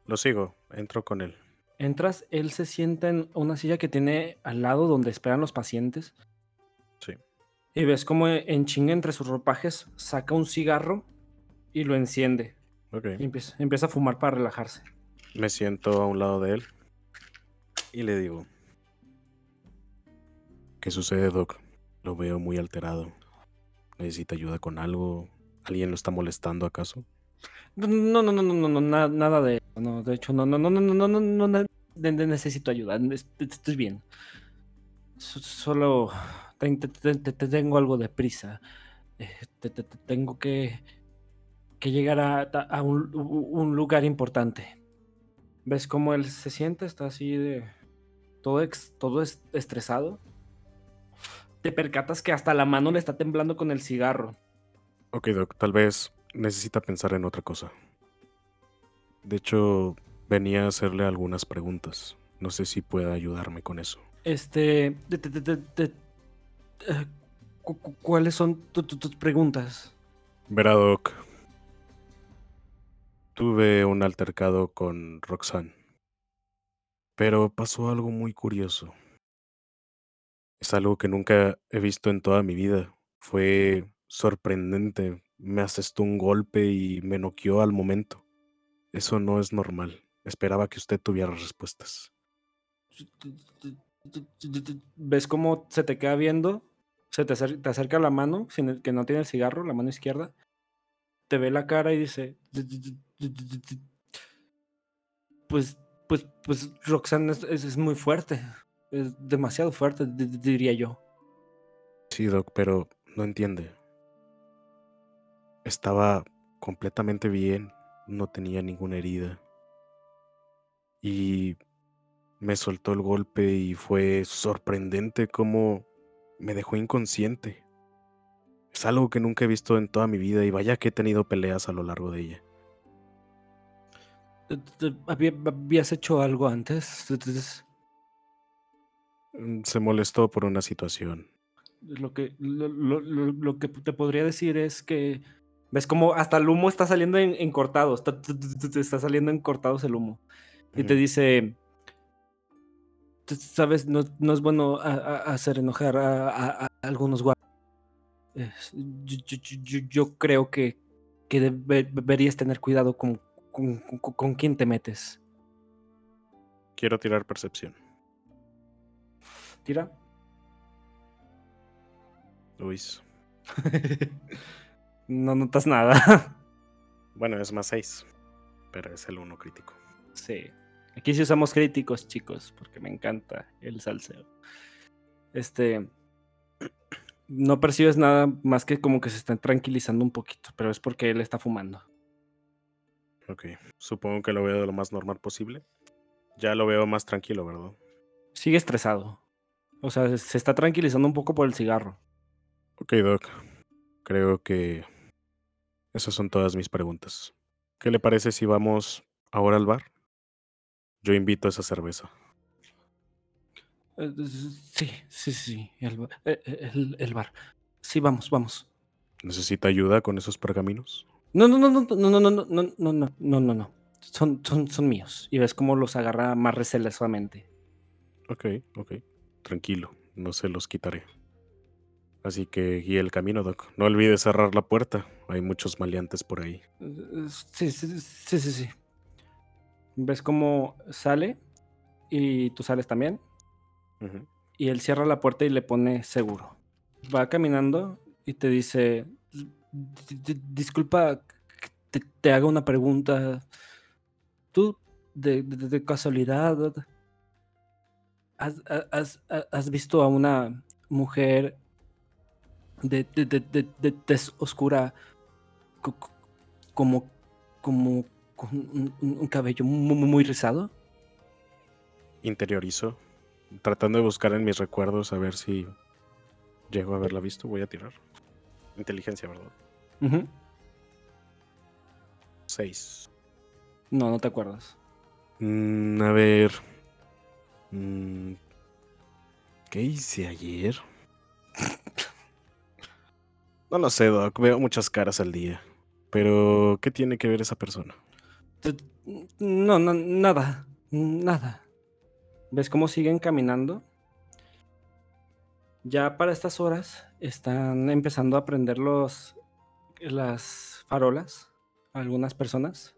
Lo sigo, entro con él. Entras, él se sienta en una silla que tiene al lado donde esperan los pacientes. Sí. Y ves cómo en chinga entre sus ropajes saca un cigarro y lo enciende. Ok. Y empieza, empieza a fumar para relajarse. Me siento a un lado de él y le digo, ¿Qué sucede, Doc? Lo veo muy alterado. ¿Necesita ayuda con algo? ¿Alguien lo está molestando acaso? No, no, no, no, no, no, na- nada de. No, de hecho, no, no, no, no, no, no, no, no, necesito ayuda. es- Estoy bien. So- Solo te, te- te- te- te tengo algo de prisa. Eh, te- te- te tengo que, que llegar a, a un, un lugar importante. ¿Ves cómo él se siente? Está así de todo, ex- todo es- estresado. Te percatas que hasta la mano le está temblando con el cigarro. Ok, Doc, tal vez necesita pensar en otra cosa. De hecho, venía a hacerle algunas preguntas. No sé si pueda ayudarme con eso. Este, de- de- de- de- de- eh, cu- cu- ¿cuáles son tu- tu- tus preguntas? Verá, Doc. Tuve un altercado con Roxanne. Pero pasó algo muy curioso. Es algo que nunca he visto en toda mi vida. Fue sorprendente. Me asestó un golpe y me noqueó al momento. Eso no es normal. Esperaba que usted tuviera respuestas. ¿Ves cómo se te queda viendo? Se te, acer- te acerca la mano, sin que no tiene el cigarro, la mano izquierda. Te ve la cara y dice... Pues, pues, pues Roxanne es- es muy fuerte. Es demasiado fuerte, di- di- diría yo. Sí, Doc, pero no entiende. Estaba completamente bien, no tenía ninguna herida. Y me soltó el golpe y fue sorprendente cómo me dejó inconsciente. Es algo que nunca he visto en toda mi vida y vaya que he tenido peleas a lo largo de ella. ¿Habías hecho algo antes? Mm, Se molestó por una situación. Lo que, lo, lo- lo- que te podría decir es que ves como hasta el humo está saliendo en, en cortados, está, está saliendo en cortados el humo. Y te dice, "Tú sabes, no, no es bueno a- a- hacer enojar a, a- a algunos guardias. Yo, yo- yo- yo- yo creo que, que debe- deberías tener cuidado con, con, con- con quién te metes. Quiero tirar percepción. Tira. Luis. no notas nada. Bueno, es más 6, pero es el uno crítico. Sí. Aquí sí usamos críticos, chicos, porque me encanta el salseo. Este. No percibes nada más que como que se están tranquilizando un poquito, pero es porque él está fumando. Ok, supongo que lo veo de lo más normal posible. Ya lo veo más tranquilo, ¿verdad? Sigue estresado. O sea, se está tranquilizando un poco por el cigarro. Ok, Doc. Creo que esas son todas mis preguntas. ¿Qué le parece si vamos ahora al bar? Yo invito esa cerveza. Eh, Sí, sí, sí. El, eh, eh, el- el bar. Sí, vamos, vamos. ¿Necesita ayuda con esos pergaminos? No, no, no, no, no, no, no, no, no, no, no, no, no, no. Son, son, son míos. Y ves cómo los agarra más recelosamente. Ok, ok. Tranquilo, no se los quitaré. Así que guíe el camino, Doc. No olvide cerrar la puerta. Hay muchos maleantes por ahí. Eh, Sí, sí, sí, sí, sí. ¿Ves cómo sale? Y tú sales también. Y él cierra la puerta y le pone seguro. Va caminando y te dice, "Di- di- disculpa, te, te hago una pregunta. ¿Tú, de, de- de casualidad, has, has- has- has visto a una mujer de, de, de, de- de tez oscura co- co- como, como con un, cabello muy, muy- rizado? Interiorizo. Tratando de buscar en mis recuerdos a ver si llego a haberla visto. Voy a tirar. Inteligencia, ¿verdad? Seis. No, no te acuerdas. Mm, a ver. Mm, ¿Qué hice ayer? No lo sé, Doc. Veo muchas caras al día. Pero, ¿qué tiene que ver esa persona? No, no, nada, nada. ¿Ves cómo siguen caminando? Ya para estas horas están empezando a prender los, las farolas, algunas personas,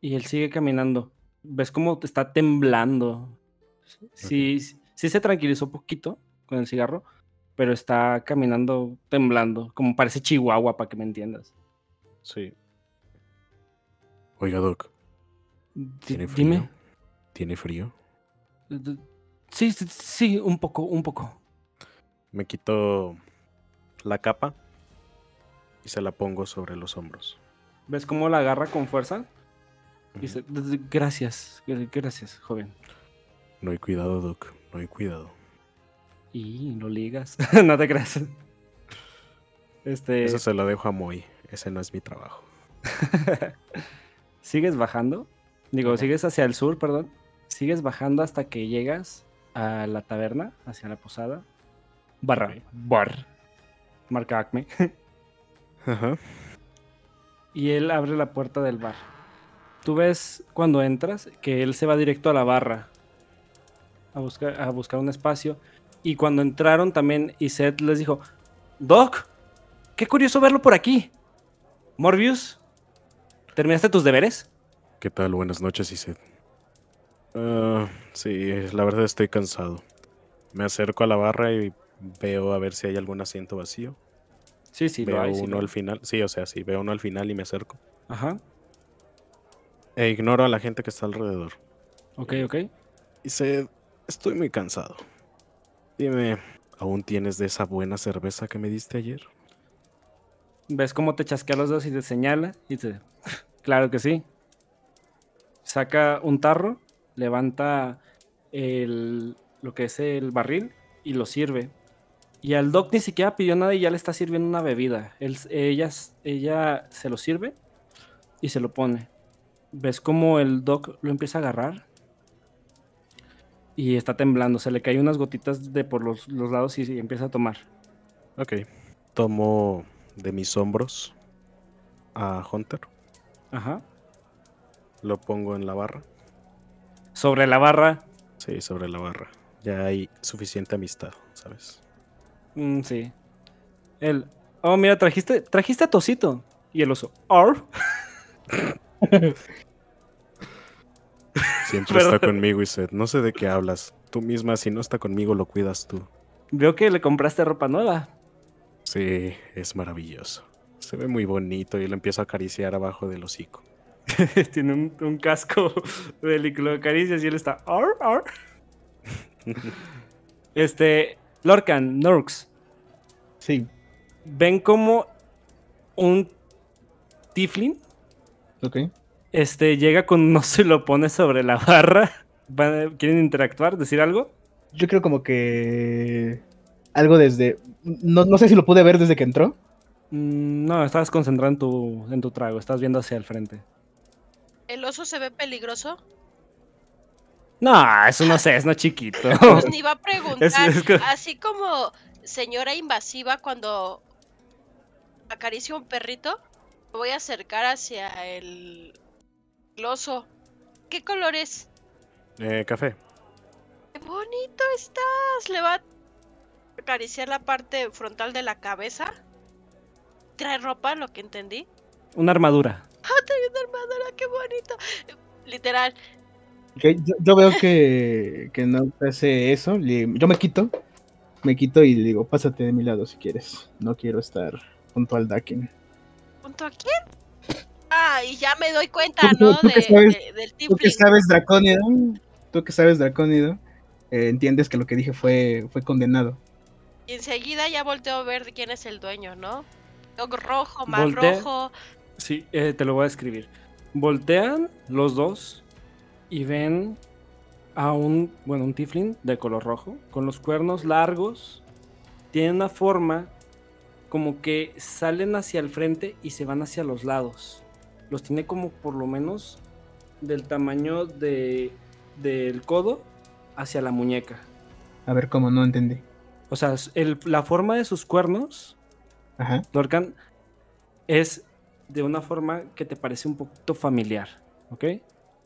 y él sigue caminando. ¿Ves cómo está temblando? Sí, Sí se tranquilizó poquito con el cigarro, pero está caminando temblando, como parece Chihuahua, para que me entiendas. Sí. Oiga, Doc, ¿tiene frío? Dime. ¿Tiene frío? Sí, sí, sí, un poco, un poco. Me quito la capa y se la pongo sobre los hombros. ¿Ves cómo la agarra con fuerza? Ujú. Dice, "D- d- gracias, gr- gracias, joven. No hay cuidado, Doc, no hay cuidado. Y lo ligas. no te creas. Este. Eso se lo dejo a Moy. Ese no es mi trabajo. sigues bajando. Digo, sigues hacia el sur, perdón. Sigues bajando hasta que llegas a la taberna, hacia la posada. Barra. Ok. Bar. Marca Acme. Ajá. y él abre la puerta del bar. Tú ves cuando entras que él se va directo a la barra a buscar, a buscar un espacio. Y cuando entraron también, Iset les dijo: Doc, qué curioso verlo por aquí. Morbius, ¿terminaste tus deberes? ¿Qué tal? Buenas noches, Iset. Ah, sí, la verdad estoy cansado. Me acerco a la barra y veo a ver si hay algún asiento vacío. Sí, sí, lo veo sí uno lo hay. al final. Sí, o sea, sí, veo uno al final y me acerco. Ajá, E ignoro a la gente que está alrededor. ok, ok. Iset, estoy muy cansado. Dime, ¿aún tienes de esa buena cerveza que me diste ayer? Ves cómo te chasquea los dedos y te señala y te... Claro que sí. Saca un tarro, levanta el, lo que es el barril y lo sirve. Y al Doc ni siquiera pidió nada y ya le está sirviendo una bebida. Él, ella, ella se lo sirve y se lo pone. Ves cómo el Doc lo empieza a agarrar y está temblando. Se le caen unas gotitas de por los, los lados y, y empieza a tomar. Ok. Tomo de mis hombros a Hunter. Ajá. Lo pongo en la barra. Sobre la barra. Sí, sobre la barra. Ya hay suficiente amistad, ¿sabes? Mm, sí. El. Oh, mira, trajiste, trajiste a Tosito. Y el oso. "Arr". Siempre Perdón. está conmigo, Iset. No sé de qué hablas. Tú misma, si no está conmigo, lo cuidas tú. Veo que le compraste ropa nueva. Sí, es maravilloso. Se ve muy bonito y lo empiezo a acariciar abajo del hocico. Tiene un, un casco de lo acaricias y él está. Este. Lorcan, Norks. Sí, Ven como un Tiflin ok. este, llega con un oso y lo pone sobre la barra. ¿Quieren interactuar? ¿Decir algo? Yo creo como que algo desde... No, no sé si lo pude ver desde que entró. Mm, No, estabas concentrado en tu, en tu trago. Estás viendo hacia el frente. ¿El oso se ve peligroso? No, eso no sé, es no chiquito. Pues ni va a preguntar. es que- Así como señora invasiva cuando acaricia un perrito, voy a acercar hacia el, el oso. ¿Qué color es? Eh, café. ¡Qué bonito estás! Le va a acariciar la parte frontal de la cabeza. Trae ropa, lo que entendí. Una armadura. ¡Ah, trae una armadura! ¡Qué bonito! Literal, Yo, yo veo que, que no hace eso. le- yo me quito. Me quito y le digo, pásate de mi lado si quieres. No quiero estar junto al Dakin. ¿Junto a quién? Ah, y ya me doy cuenta, Tú- tú- ¿no? tú que De, sabes- de- del Tú que sabes Dracónido, tú que sabes Dracónido, eh, entiendes que lo que dije fue, fue condenado. Y enseguida ya volteo a ver quién es el dueño, ¿no? Rojo, más Voltea. rojo. Sí, eh, te lo voy a escribir. Voltean los dos y ven a un, bueno, un tiflin de color rojo, con los cuernos largos. Tiene una forma como que salen hacia el frente y se van hacia los lados. Los tiene como por lo menos del tamaño de, del codo hacia la muñeca. A ver cómo no entendí. O sea, el- la forma de sus cuernos Ajá. Lorcan es de una forma que te parece un poquito familiar, ¿ok?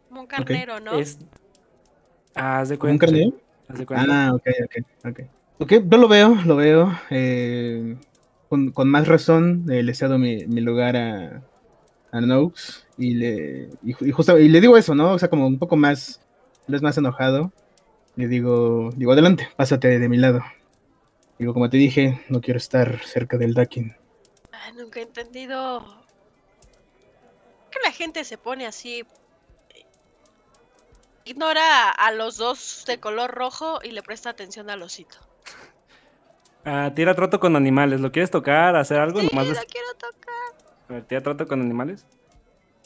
Como un carnero, ¿no? Es. Haz de ¿Como un cuenta. carnero? haz de cuenta. Ah, ok, ok, ok. Ok, yo lo veo, lo veo. eh, con, más razón eh, le cedo mi, mi lugar a, a Nox y le, digo eso, ¿no? O sea, como un poco más, es más enojado. Le digo, digo, adelante, pásate de mi lado. Digo, como te dije, no quiero estar cerca del Dakin. Ay, nunca he entendido que la gente se pone así. Ignora a los dos de color rojo y le presta atención al osito. Ah, tira trato con animales. ¿Lo quieres tocar? ¿Hacer algo? Sí, Nomás des- quiero tocar A ver, tira trato con animales.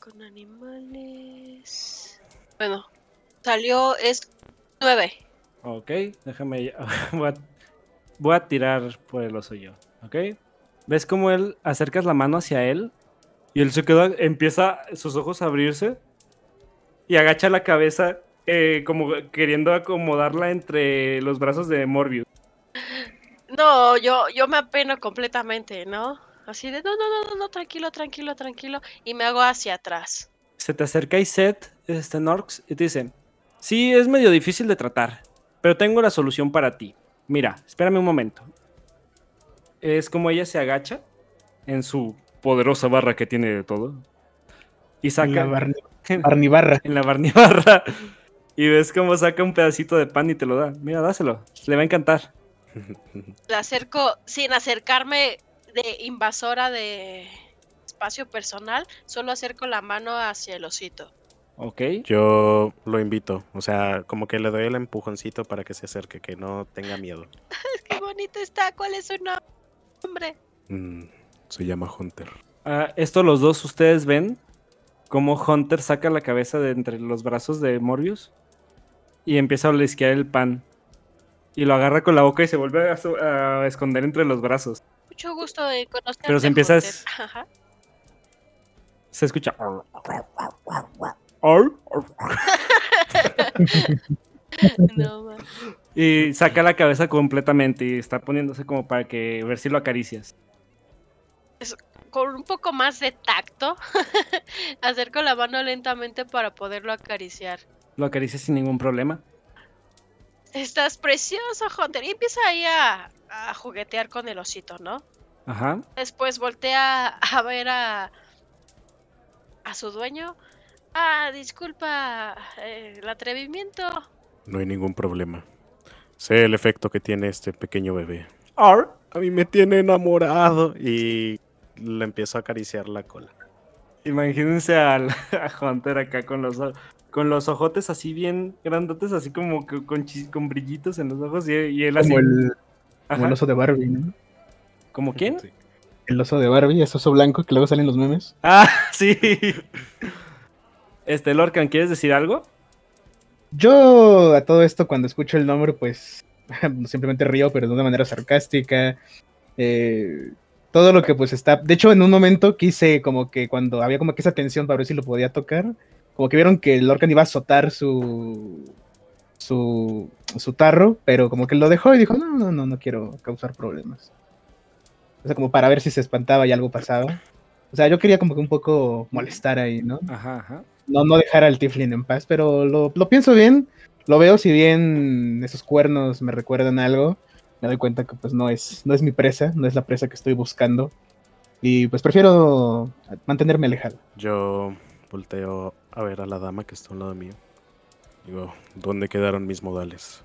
con animales. Bueno, salió es 9. Ok, déjame. Voy a, voy a tirar por el oso yo. Ok. ¿Ves cómo él acercas la mano hacia él? Y él se queda, empieza sus ojos a abrirse y agacha la cabeza eh, como queriendo acomodarla entre los brazos de Morbius. No, yo, yo me apeno completamente, ¿no? Así de, no, no, no, no, no, tranquilo, tranquilo, tranquilo. Y me hago hacia atrás. Se te acerca Iset, este Norx, y te dice: Sí, es medio difícil de tratar, pero tengo la solución para ti. Mira, espérame un momento. Es como ella se agacha en su poderosa barra que tiene de todo. Y En saca. la Barney, Barney Barra. en la barnibarra. Y ves cómo saca un pedacito de pan y te lo da. Mira, dáselo. Le va a encantar. Le acerco, sin acercarme de invasora de espacio personal, solo acerco la mano hacia el osito. Ok. Yo lo invito, o sea, como que le doy el empujoncito para que se acerque, que no tenga miedo. ¡Qué bonito está! ¿Cuál es su nombre? Mm, se llama Hunter. Ah, esto los dos ustedes ven cómo Hunter saca la cabeza de entre los brazos de Morbius y empieza a olisquear el pan. Y lo agarra con la boca y se vuelve a, su- a esconder entre los brazos. Mucho gusto de conocerte. Pero se empieza es- Ajá. Se escucha. Y saca la cabeza completamente y está poniéndose como para que ver si lo acaricias. Con un poco más de tacto, acerco la mano lentamente para poderlo acariciar. Lo acaricias sin ningún problema. Estás precioso, Hunter. Y empieza ahí a, a juguetear con el osito, ¿no? Ajá. Después voltea a ver a, a su dueño. Ah, disculpa eh, el atrevimiento. No hay ningún problema. Sé el efecto que tiene este pequeño bebé. Ar. A mí me tiene enamorado. Y le empiezo a acariciar la cola. Imagínense al, a Hunter acá con los, con los ojotes así bien grandotes, así como que con, con brillitos en los ojos y, y él así. Como el, como el oso de Barbie, ¿no? ¿Como quién? Sí. El oso de Barbie, ese oso blanco que luego salen los memes. Ah, sí. Este, Lorcan, ¿quieres decir algo? Yo a todo esto cuando escucho el nombre pues simplemente río pero de una manera sarcástica. Eh, todo lo que pues está... De hecho en un momento quise como que cuando había como que esa tensión para ver si lo podía tocar, como que vieron que Lorcan iba a azotar su... Su, su tarro, pero como que lo dejó y dijo, no, no, no, no quiero causar problemas. O sea, como para ver si se espantaba y algo pasaba. O sea, yo quería como que un poco molestar ahí, ¿no? Ajá, ajá. no, no dejar al Tiflin en paz, pero lo, lo pienso bien, lo veo si bien esos cuernos me recuerdan algo, me doy cuenta que pues no es, no es mi presa, no es la presa que estoy buscando, y pues prefiero mantenerme alejado. Yo volteo a ver a la dama que está a un lado mío. Digo, ¿dónde quedaron mis modales?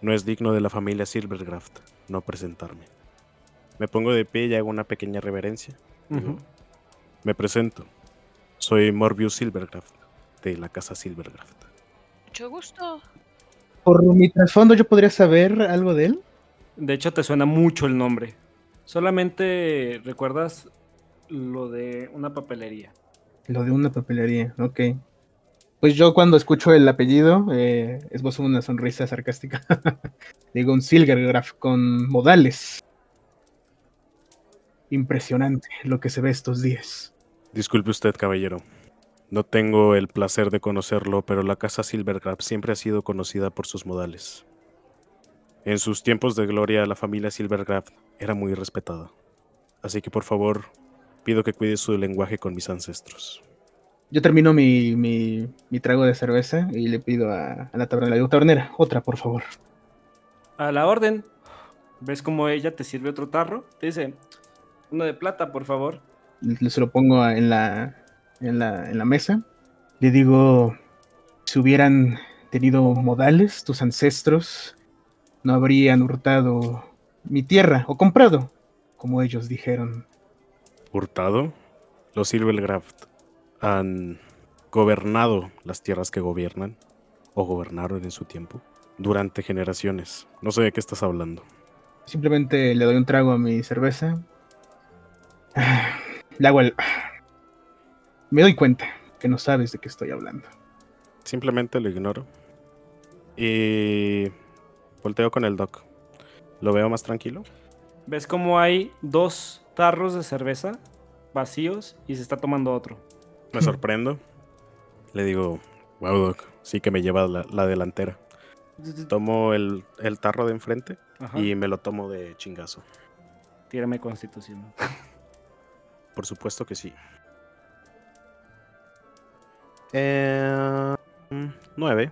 No es digno de la familia Silvergraft no presentarme. Me pongo de pie y hago una pequeña reverencia. Digo. Me presento. Soy Morbius Silvergraft, de la casa Silvergraft. Mucho gusto. Por mi trasfondo yo podría saber algo de él. De hecho, te suena mucho el nombre. Solamente recuerdas lo de una papelería. Lo de una papelería, ok. Pues yo cuando escucho el apellido, eh, esbozo una sonrisa sarcástica. Digo un Silvergraf con modales. Impresionante lo que se ve estos días. Disculpe usted, caballero. No tengo el placer de conocerlo, pero la casa Silvergraft siempre ha sido conocida por sus modales. En sus tiempos de gloria, la familia Silvergraft era muy respetada. Así que por favor, pido que cuide su lenguaje con mis ancestros. Yo termino mi, mi, mi trago de cerveza y le pido a, a la tabernera, le digo, tabernera, otra, por favor. A la orden. ¿Ves cómo ella te sirve otro tarro? Te dice, uno de plata, por favor. Le- Se lo pongo en la, en la, en la mesa. Le digo, si hubieran tenido modales, tus ancestros no habrían hurtado mi tierra o comprado, como ellos dijeron. ¿Hurtado? Los Silvergraft han gobernado las tierras que gobiernan, o gobernaron en su tiempo, durante generaciones. No sé de qué estás hablando. Simplemente le doy un trago a mi cerveza. Le hago el... Me doy cuenta que no sabes de qué estoy hablando. Simplemente lo ignoro. Y volteo con el doc. ¿Lo veo más tranquilo? ¿Ves cómo hay dos tarros de cerveza vacíos y se está tomando otro? Me sorprendo. Le digo, wow, doc, sí que me lleva la, la delantera. Tomo el, el tarro de enfrente Ajá. y me lo tomo de chingazo. Tírame constitución. Por supuesto que sí. Eh, nueve.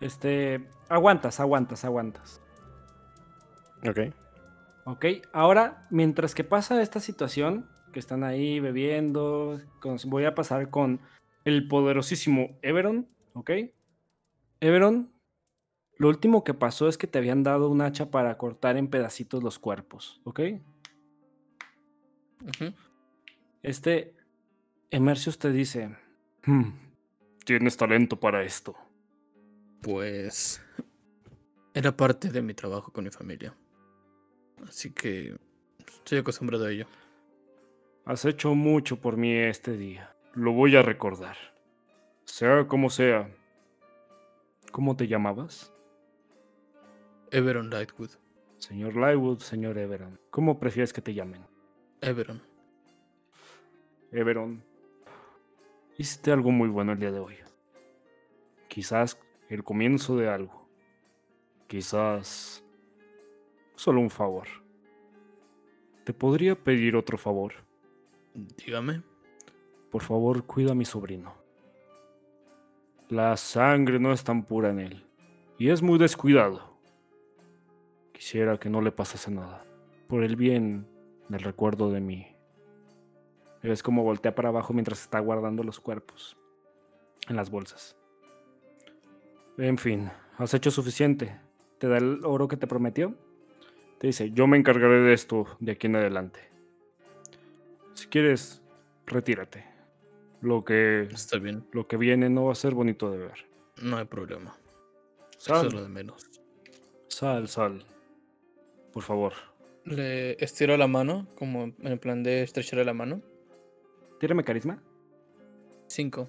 Este, aguantas, aguantas, aguantas. Ok. Ok, ahora, mientras que pasa esta situación, que están ahí bebiendo, con- voy a pasar con el poderosísimo Everon, ¿ok? Everon, lo último que pasó es que te habían dado un hacha para cortar en pedacitos los cuerpos, ¿ok? Este Emercius te dice, "Hmm, tienes talento para esto. Pues era parte de mi trabajo con mi familia. Así que estoy acostumbrado a ello. Has hecho mucho por mí este día. Lo voy a recordar. Sea como sea. ¿Cómo te llamabas? Everon Lightwood. Señor Lywood, señor Everon. ¿Cómo prefieres que te llamen? Everon. Everon. Hiciste algo muy bueno el día de hoy. Quizás el comienzo de algo. Quizás solo un favor. ¿Te podría pedir otro favor? Dígame. Por favor, cuida a mi sobrino. La sangre no es tan pura en él. Y es muy descuidado. Quisiera que no le pasase nada. Por el bien del recuerdo de mí. Ves como voltea para abajo mientras está guardando los cuerpos. En las bolsas. En fin, has hecho suficiente. Te da el oro que te prometió. Te dice, yo me encargaré de esto de aquí en adelante. Si quieres, retírate. Lo que, Está bien. lo que viene no va a ser bonito de ver. No hay problema. Eso es lo Sal, de menos. sal, sal. Por favor. Le estiro la mano, como en el plan de estrecharle la mano. Tírame carisma. Cinco.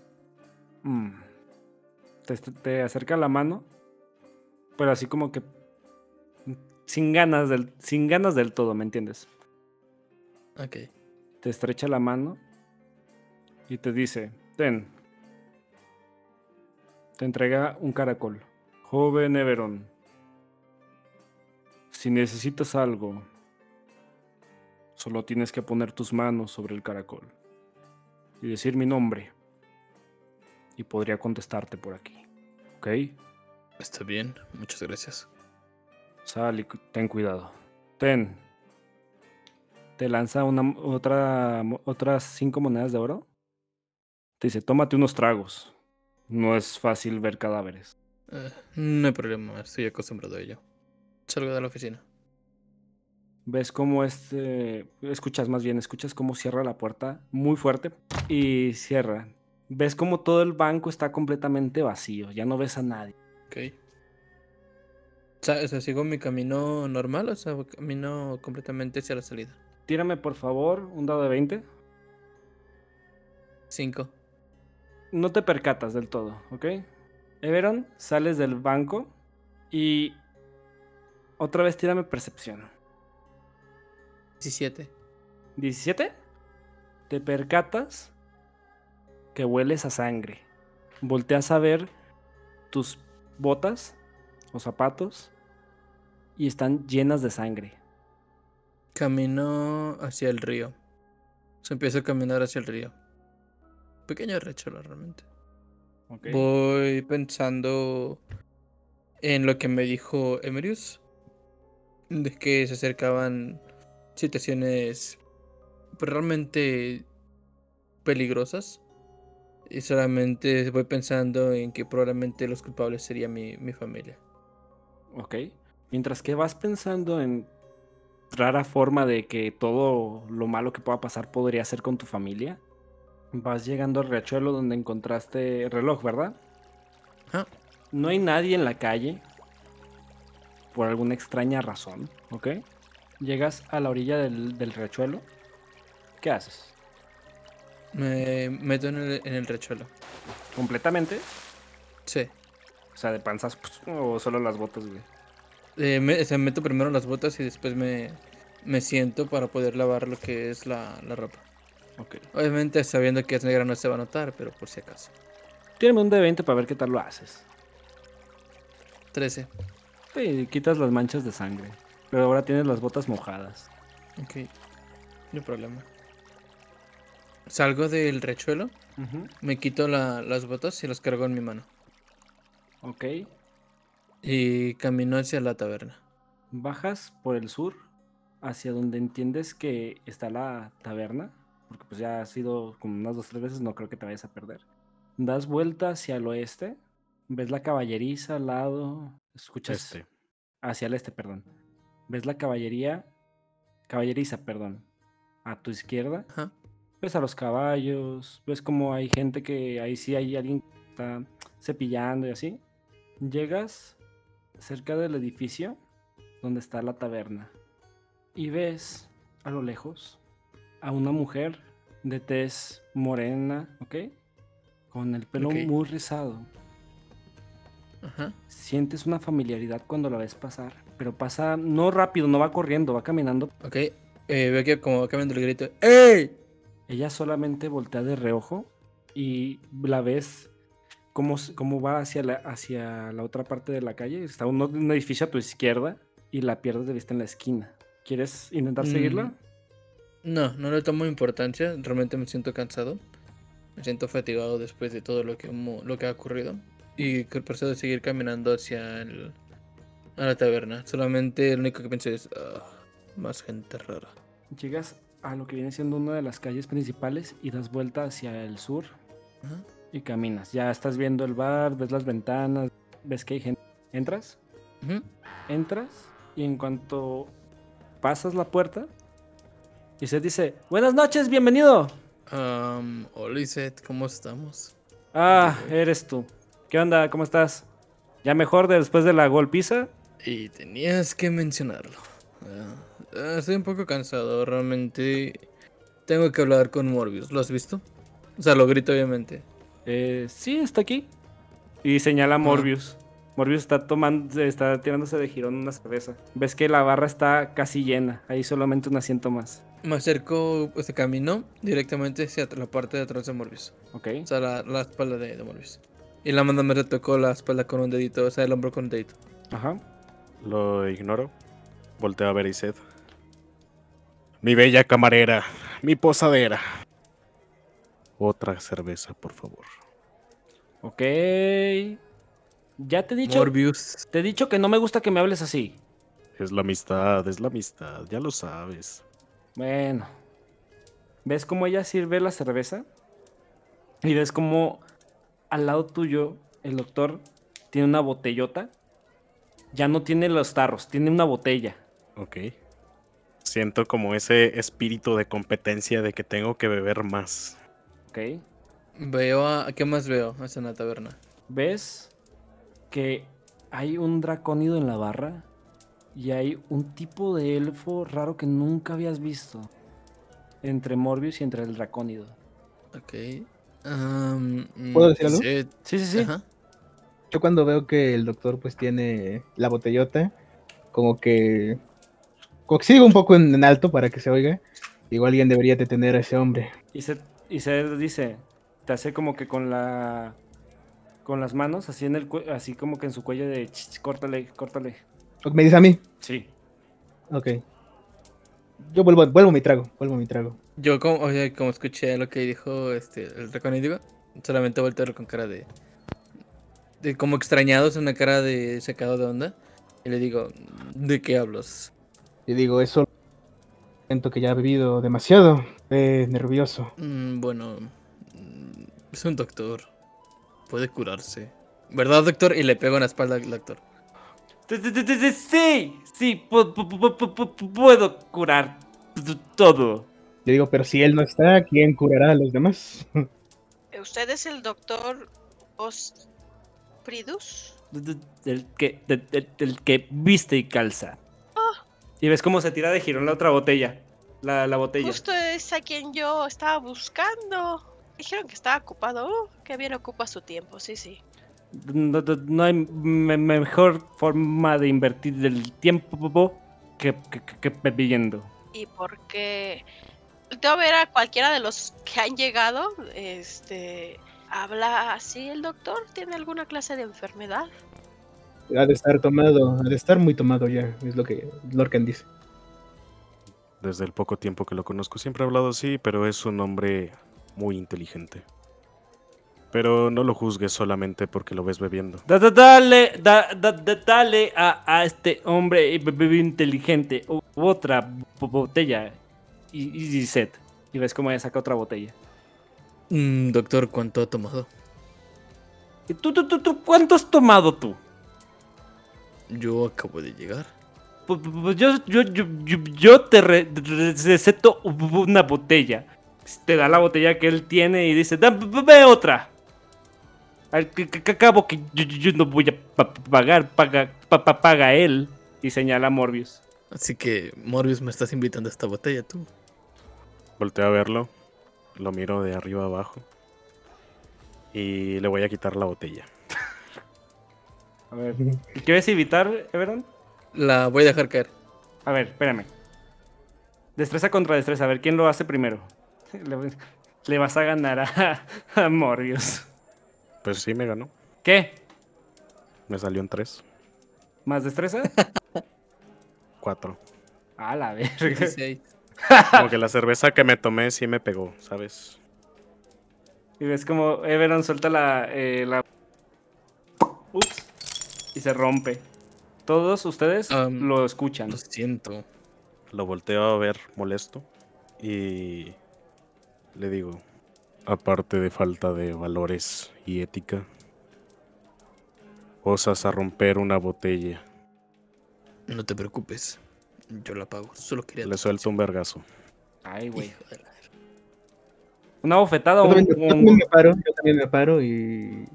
Mm. Te, te acerca la mano, pero así como que sin ganas del, sin ganas del todo, ¿me entiendes? Ok. Te estrecha la mano y te dice, ten. Te entrega un caracol. Joven Everon, si necesitas algo, solo tienes que poner tus manos sobre el caracol y decir mi nombre. Y podría contestarte por aquí. ¿Ok? Está bien. Muchas gracias. Sal y ten cuidado. Ten. Te lanza una, otra, otras cinco monedas de oro. Te dice, tómate unos tragos. No es fácil ver cadáveres. Eh, no hay problema. Estoy acostumbrado a ello. Salgo de la oficina. Ves cómo este... Escuchas más bien, escuchas cómo cierra la puerta muy fuerte y cierra. Ves cómo todo el banco está completamente vacío. Ya no ves a nadie. Ok. O sea, ¿sigo mi camino normal o sea, camino completamente hacia la salida? Tírame por favor un dado de 20. Cinco. no te percatas del todo, ¿ok? Everon, sales del banco y otra vez tírame percepción. 17. ¿17? Te percatas que hueles a sangre. Volteas a ver tus botas o zapatos y están llenas de sangre. Camino hacia el río. O sea, empiezo a caminar hacia el río. Pequeño rechuelo realmente. Voy pensando en lo que me dijo Emerius. De que se acercaban situaciones pues, realmente peligrosas. Y solamente voy pensando en que probablemente los culpables sería mi, mi familia. Ok. Mientras que vas pensando en rara forma de que todo lo malo que pueda pasar podría ser con tu familia, vas llegando al riachuelo donde encontraste el reloj, ¿verdad? Ajá. No hay nadie en la calle por alguna extraña razón, ¿ok? Llegas a la orilla del, del riachuelo. ¿Qué haces? Me meto en el, en el rechuelo. ¿Completamente? Sí. O sea, de panzas pues, o solo las botas, güey. Eh, me, o sea, meto primero las botas y después me, me siento para poder lavar lo que es la, la ropa. Ok. Obviamente sabiendo que es negra no se va a notar, pero por si acaso. Tírame un de 20 para ver qué tal lo haces. 13. Sí, quitas las manchas de sangre. Pero ahora tienes las botas mojadas. Ok. No hay problema. Salgo del rechuelo, me quito la- las botas y las cargo en mi mano. Ok. Y camino hacia la taberna. Bajas por el sur hacia donde entiendes que está la taberna. Porque pues ya has ido como unas dos o tres veces, no creo que te vayas a perder. Das vuelta hacia el oeste. Ves la caballeriza al lado. Escuchas Este. hacia el este, perdón. Ves la caballería. Caballeriza, perdón. A tu izquierda. Ajá. Ves a los caballos. Ves como hay gente que ahí sí hay alguien que está cepillando y así. Llegas cerca del edificio donde está la taberna. Y ves a lo lejos a una mujer de tez morena, ¿ok? Con el pelo muy rizado. Ajá. Sientes una familiaridad cuando la ves pasar, pero pasa no rápido, no va corriendo, va caminando. Ok. Eh, veo que como va cambiando el grito. ¡Ey! Ella solamente voltea de reojo y la ves cómo, cómo va hacia la, hacia la otra parte de la calle. Está un, un edificio a tu izquierda y la pierdes de vista en la esquina. ¿Quieres intentar Mm, seguirla? No, no le tomo importancia. Realmente me siento cansado. Me siento fatigado después de todo lo que, lo que ha ocurrido. Y que procedo a seguir caminando hacia el, a la taberna. Solamente lo único que pensé es... "Ah, más gente rara. Llegas a lo que viene siendo una de las calles principales y das vuelta hacia el sur Ajá. Y caminas. Ya estás viendo el bar, ves las ventanas, ves que hay gente. ¿Entras? Entras y en cuanto pasas la puerta y se dice, buenas noches, bienvenido. Am, hola Iset, ¿cómo estamos? Ah, eres tú. ¿Qué onda? ¿Cómo estás? ¿Ya mejor de- después de la golpiza? Y tenías que mencionarlo. Ah, ah, estoy un poco cansado, realmente. Tengo que hablar con Morbius, ¿lo has visto? O sea, lo grito obviamente. Eh, sí, está aquí. Y señala a Morbius. Morbius está tomando, está tirándose de girón una cerveza. Ves que la barra está casi llena. Hay solamente un asiento más. Me acerco este camino directamente hacia la parte de atrás de Morbius. Ok. O sea, la, la espalda de, de Morbius. Y la manda me retocó la espalda con un dedito, o sea, el hombro con un dedito. Ajá. Lo ignoro. Volteo a ver a Iset. Mi bella camarera, mi posadera. Otra cerveza, por favor. Ok. Ya te he dicho. Morbius. Te he dicho que no me gusta que me hables así. Es la amistad, es la amistad, ya lo sabes. Bueno. ¿Ves cómo ella sirve la cerveza? Y ves cómo al lado tuyo el doctor tiene una botellota. Ya no tiene los tarros, tiene una botella. Ok. Siento como ese espíritu de competencia de que tengo que beber más. ¿Ok? Veo a. ¿Qué más veo? Hasta en la taberna. ¿Ves que hay un dracónido en la barra? Y hay un tipo de elfo raro que nunca habías visto. Entre Morbius y entre el dracónido. Ok. Mm, ¿Puedo decir algo? Sí, sí, sí. Ajá. Yo cuando veo que el doctor pues tiene la botellota, como que... Como que sigo un poco en, en alto para que se oiga. Igual alguien debería detener a ese hombre. Y se, y se dice, te hace como que con la con las manos, así en el así como que en su cuello de "Ch, ch, córtale, córtale. Me dice a mí. Sí. Ok. Yo vuelvo, vuelvo mi trago, vuelvo mi trago. Yo como, oye, como escuché lo que dijo este el dracónido, solamente volteo con cara de, de como extrañados, una cara de secado de onda. Y le digo, ¿de qué hablas? Y digo, eso siento que ya ha bebido demasiado. Eh, nervioso. "Mm, bueno, mm, Es un doctor. Puede curarse. ¿Verdad, doctor? Y le pego en la espalda al doctor. Sí, sí, sí, sí, Sí, sí, pu- pu- pu- pu- pu- puedo curar todo. Le digo, pero si él no está, ¿quién curará a los demás? ¿Usted es el doctor Ospridus? Del que, que viste y calza. Y ves cómo se tira de girón la otra botella. La, la botella. Justo es a quien yo estaba buscando. Dijeron que estaba ocupado. Uh, que bien ocupa su tiempo, sí, sí. No, no- no hay me- mejor forma de invertir el tiempo que, que, que- que bebiendo. Y porque Debo ver a cualquiera de los que han llegado. Este. ¿Habla así el doctor? ¿Tiene alguna clase de enfermedad? Ha de estar tomado, ha de estar muy tomado ya, es lo que Lorcan dice. Desde el poco tiempo que lo conozco siempre ha hablado así, pero es un hombre muy inteligente. Pero no lo juzgues solamente porque lo ves bebiendo. Da- da- dale, da- da- da- dale a, a este hombre inteligente otra bo- botella y, y, y sed. Y ves cómo ella saca otra botella. Mm, doctor, ¿cuánto ha tomado? ¿Y tú, tú, tú, tú, cuánto has tomado tú? Yo acabo de llegar. Pu- pu- pu- Yo, yo, yo, yo, yo te re- re- receto una botella. Te da la botella que él tiene y dice, dame otra. Al que, que- que acabo que yo, yo- yo no voy a pa- pagar, paga, pa- pa- paga él. Y señala a Morbius. Así que, Morbius, me estás invitando a esta botella tú. Volteo a verlo, lo miro de arriba abajo y le voy a quitar la botella. A ver, ¿quieres evitar, Everon? La voy a dejar caer. A ver, espérame. Destreza contra destreza, a ver quién lo hace primero. Le, le vas a ganar a, a Morbius. Pues sí, me ganó. ¿Qué? Me salió en 3, ¿Más destreza? 4. A la verga. 16. Como que la cerveza que me tomé sí me pegó, ¿sabes? Y ves como Everon suelta la, eh, la... Ups. Y se rompe. Todos ustedes lo escuchan. Lo siento. Lo volteo a ver molesto y le digo, aparte de falta de valores y ética, osas a romper una botella. No te preocupes. Yo la pago. Solo quería. Le suelto un vergazo. Ay, güey. Una bofetada Yo o un... también, yo un- también me paro, yo también me paro y,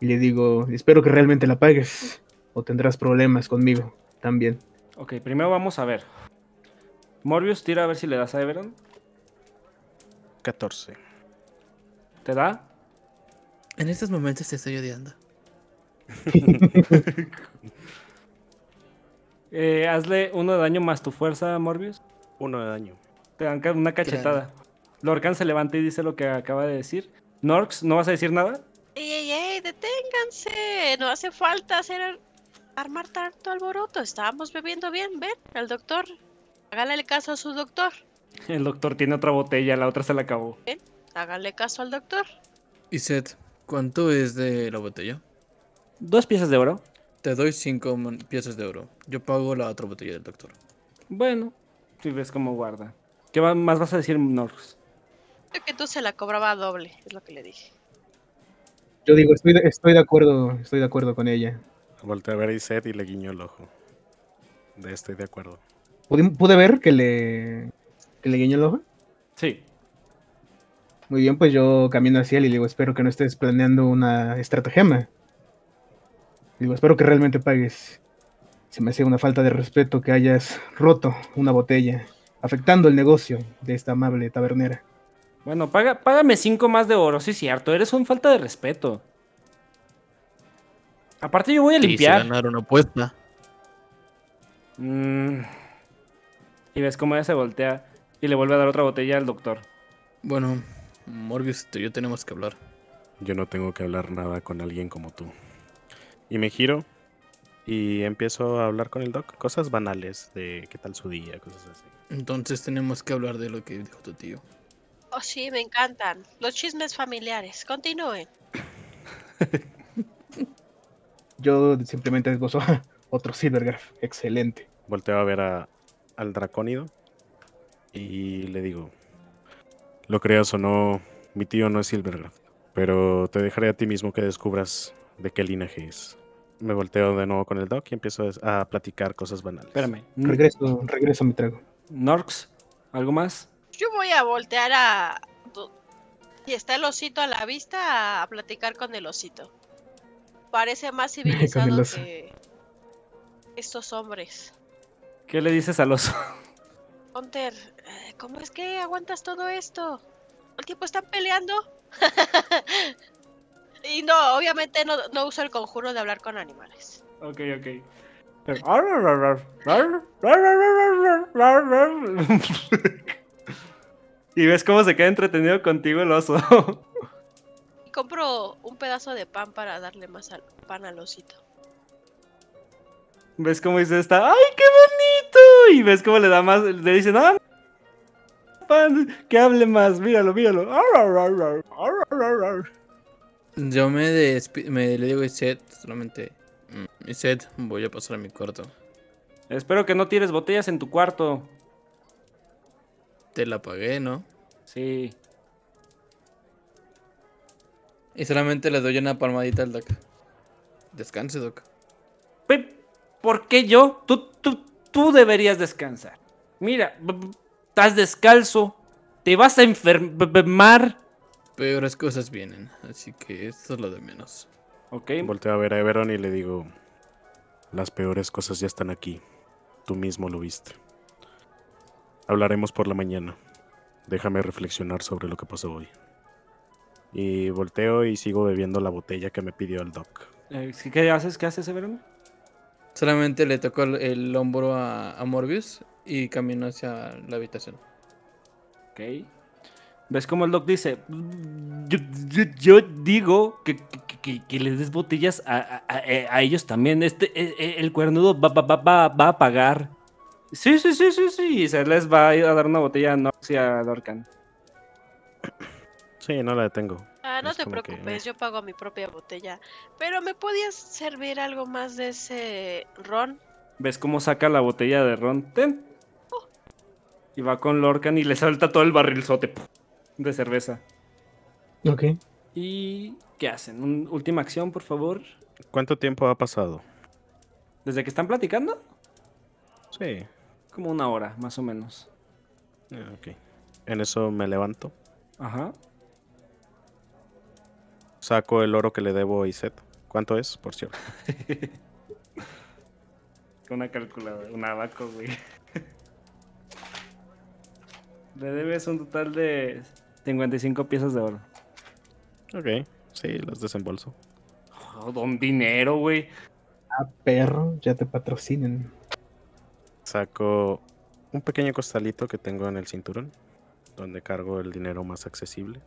y le digo, espero que realmente la pagues o tendrás problemas conmigo también. Ok, primero vamos a ver. Morbius, tira a ver si le das a Everon. 14. ¿Te da? En estos momentos te estoy odiando. Eh, hazle uno de daño más tu fuerza, Morbius. Uno de daño. Te dan una cachetada. Lorcan se levanta y dice lo que acaba de decir. Norx, ¿no vas a decir nada? ¡Ey, ey, ey! ¡Deténganse! No hace falta hacer armar tanto alboroto. Estábamos bebiendo bien, ven, el doctor. Hágale caso a su doctor. El doctor tiene otra botella, la otra se la acabó. Hágale caso al doctor. Y Seth, ¿cuánto es de la botella? Dos piezas de oro. Te doy cinco piezas de oro. Yo pago la otra botella del doctor. Bueno, si ves cómo guarda. ¿Qué más vas a decir, Norx? Creo que tú se la cobraba doble, es lo que le dije. Yo digo, estoy de, estoy de acuerdo, estoy de acuerdo con ella. Volteo a ver a Iset y le guiño el ojo. De estoy de acuerdo. ¿Pude, pude ver que le, que le guiñó el ojo? Sí. Muy bien, pues yo camino hacia él y le digo, espero que no estés planeando una estratagema. Le digo, espero que realmente pagues. Se me hace una falta de respeto que hayas roto una botella, afectando el negocio de esta amable tabernera. Bueno, paga, págame cinco más de oro, sí, cierto. Eres un falta de respeto. Aparte, yo voy a limpiar. ganar una apuesta. Mm. Y ves cómo ella se voltea y le vuelve a dar otra botella al doctor. Bueno, Morbius, tú y yo tenemos que hablar. Yo no tengo que hablar nada con alguien como tú. Y me giro y empiezo a hablar con el doc. Cosas banales de qué tal su día, cosas así. Entonces tenemos que hablar de lo que dijo tu tío. Oh, sí, me encantan. Los chismes familiares. Continúen. Yo simplemente esbozo otro Silvergraph. Excelente. Volteo a ver a- al dracónido y le digo, lo creas o no, mi tío no es Silvergraph. Pero te dejaré a ti mismo que descubras de qué linaje es. Me volteo de nuevo con el Doc y empiezo a platicar cosas banales. Espérame. Regreso, regreso a mi trago. Norx, ¿algo más? Yo voy a voltear a. Si está el osito a la vista, a platicar con el osito. Parece más civilizado que estos hombres. ¿Qué le dices al oso? Hunter, eh, ¿cómo es que aguantas todo esto? ¿El tiempo están peleando? y no, obviamente no, no uso el conjuro de hablar con animales. Ok, ok. y ves cómo se queda entretenido contigo el oso. Compro un pedazo de pan para darle más al pan al osito. ves cómo dice esta, ¡ay, qué bonito! Y ves cómo le da más, le dicen, ¡ah! pan, que hable más, míralo, míralo. Yo me, me le digo a Iset solamente. "Mm, Iset, voy a pasar a mi cuarto. Espero que no tires botellas en tu cuarto. Te la pagué, ¿no? Sí. Y solamente le doy una palmadita al Doc. Descanse, Doc. Pe- ¿Por qué yo? Tú, tú, tú deberías descansar. Mira, estás descalzo. Te vas a enfermar. Peores cosas vienen, así que esto es lo de menos. Ok. Volteo a ver a Everon y le digo, las peores cosas ya están aquí. Tú mismo lo viste. Hablaremos por la mañana. Déjame reflexionar sobre lo que pasó hoy. Y volteo y sigo bebiendo la botella que me pidió el doc. Eh, ¿sí ¿Qué haces? ¿Qué haces, Everon? Solamente le tocó el, el hombro a, a Morbius y caminó hacia la habitación. Ok. ¿Ves cómo el doc dice? Yo, yo- yo digo que, que- que- que les des botellas a, a- a- a ellos también. Este, eh, eh, el cuernudo va, va- va- va- va a pagar. Sí, sí, sí, sí, sí. Y se les va a ir a dar una botella a Nox y a Dorcan. Sí, no la detengo. Ah, no Es te que, preocupes, eh. yo pago mi propia botella. Pero ¿me podías servir algo más de ese ron? ¿Ves cómo saca la botella de ron? Ten. Y va con Lorcan y le salta todo el barrilzote de cerveza. Ok. ¿Y qué hacen? ¿Un- última acción, por favor. ¿Cuánto tiempo ha pasado? ¿Desde que están platicando? Sí. Como una hora, más o menos. ah, Ok. En eso me levanto. Ajá. Saco el oro que le debo a Iset. ¿Cuánto es, por cierto? Una calculadora, un abaco, güey. Le debes un total de 55 piezas de oro. Ok. Sí, las desembolso. Oh, don dinero, güey. Ah, perro, ya te patrocinen. Saco un pequeño costalito que tengo en el cinturón, donde cargo el dinero más accesible.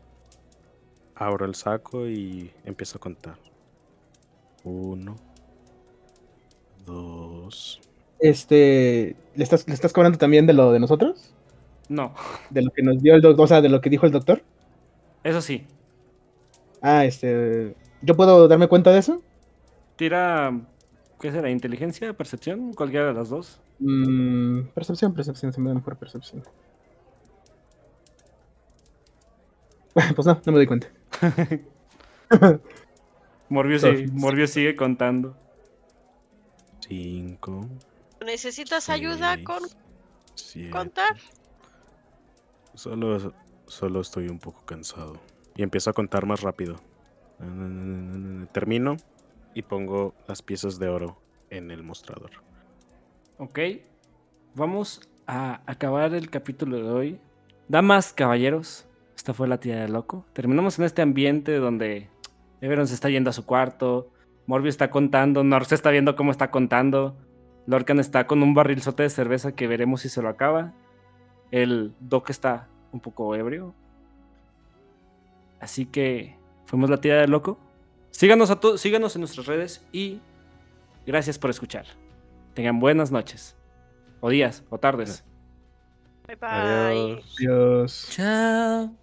Abro el saco y empiezo a contar. Uno, dos. Este, ¿le estás, ¿le estás cobrando también de lo de nosotros? No, De lo que nos dio el doctor, o sea, de lo que dijo el doctor. eso sí. Ah, este, ¿yo puedo darme cuenta de eso? Tira, ¿qué será? ¿Inteligencia? ¿Percepción? Cualquiera de las dos. Mm, percepción, percepción, se me da mejor percepción. Pues no, no me doy cuenta. Morbius, sigue, Morbius sigue contando. Cinco. ¿Necesitas ayuda con siete. contar? Solo, solo estoy un poco cansado. Y empiezo a contar más rápido. Termino y pongo las piezas de oro en el mostrador. Ok. Vamos a acabar el capítulo de hoy. Damas, caballeros, esta fue la tía de loco. Terminamos en este ambiente donde Everon se está yendo a su cuarto, Morbius está contando, Norse está viendo cómo está contando, Lorcan está con un barrilzote de cerveza que veremos si se lo acaba. El Doc está un poco ebrio. Así que fuimos la tía de loco. Síganos a todos, síganos en nuestras redes y gracias por escuchar. Tengan buenas noches. O días, o tardes. Bye bye. Adiós. Dios. Chao.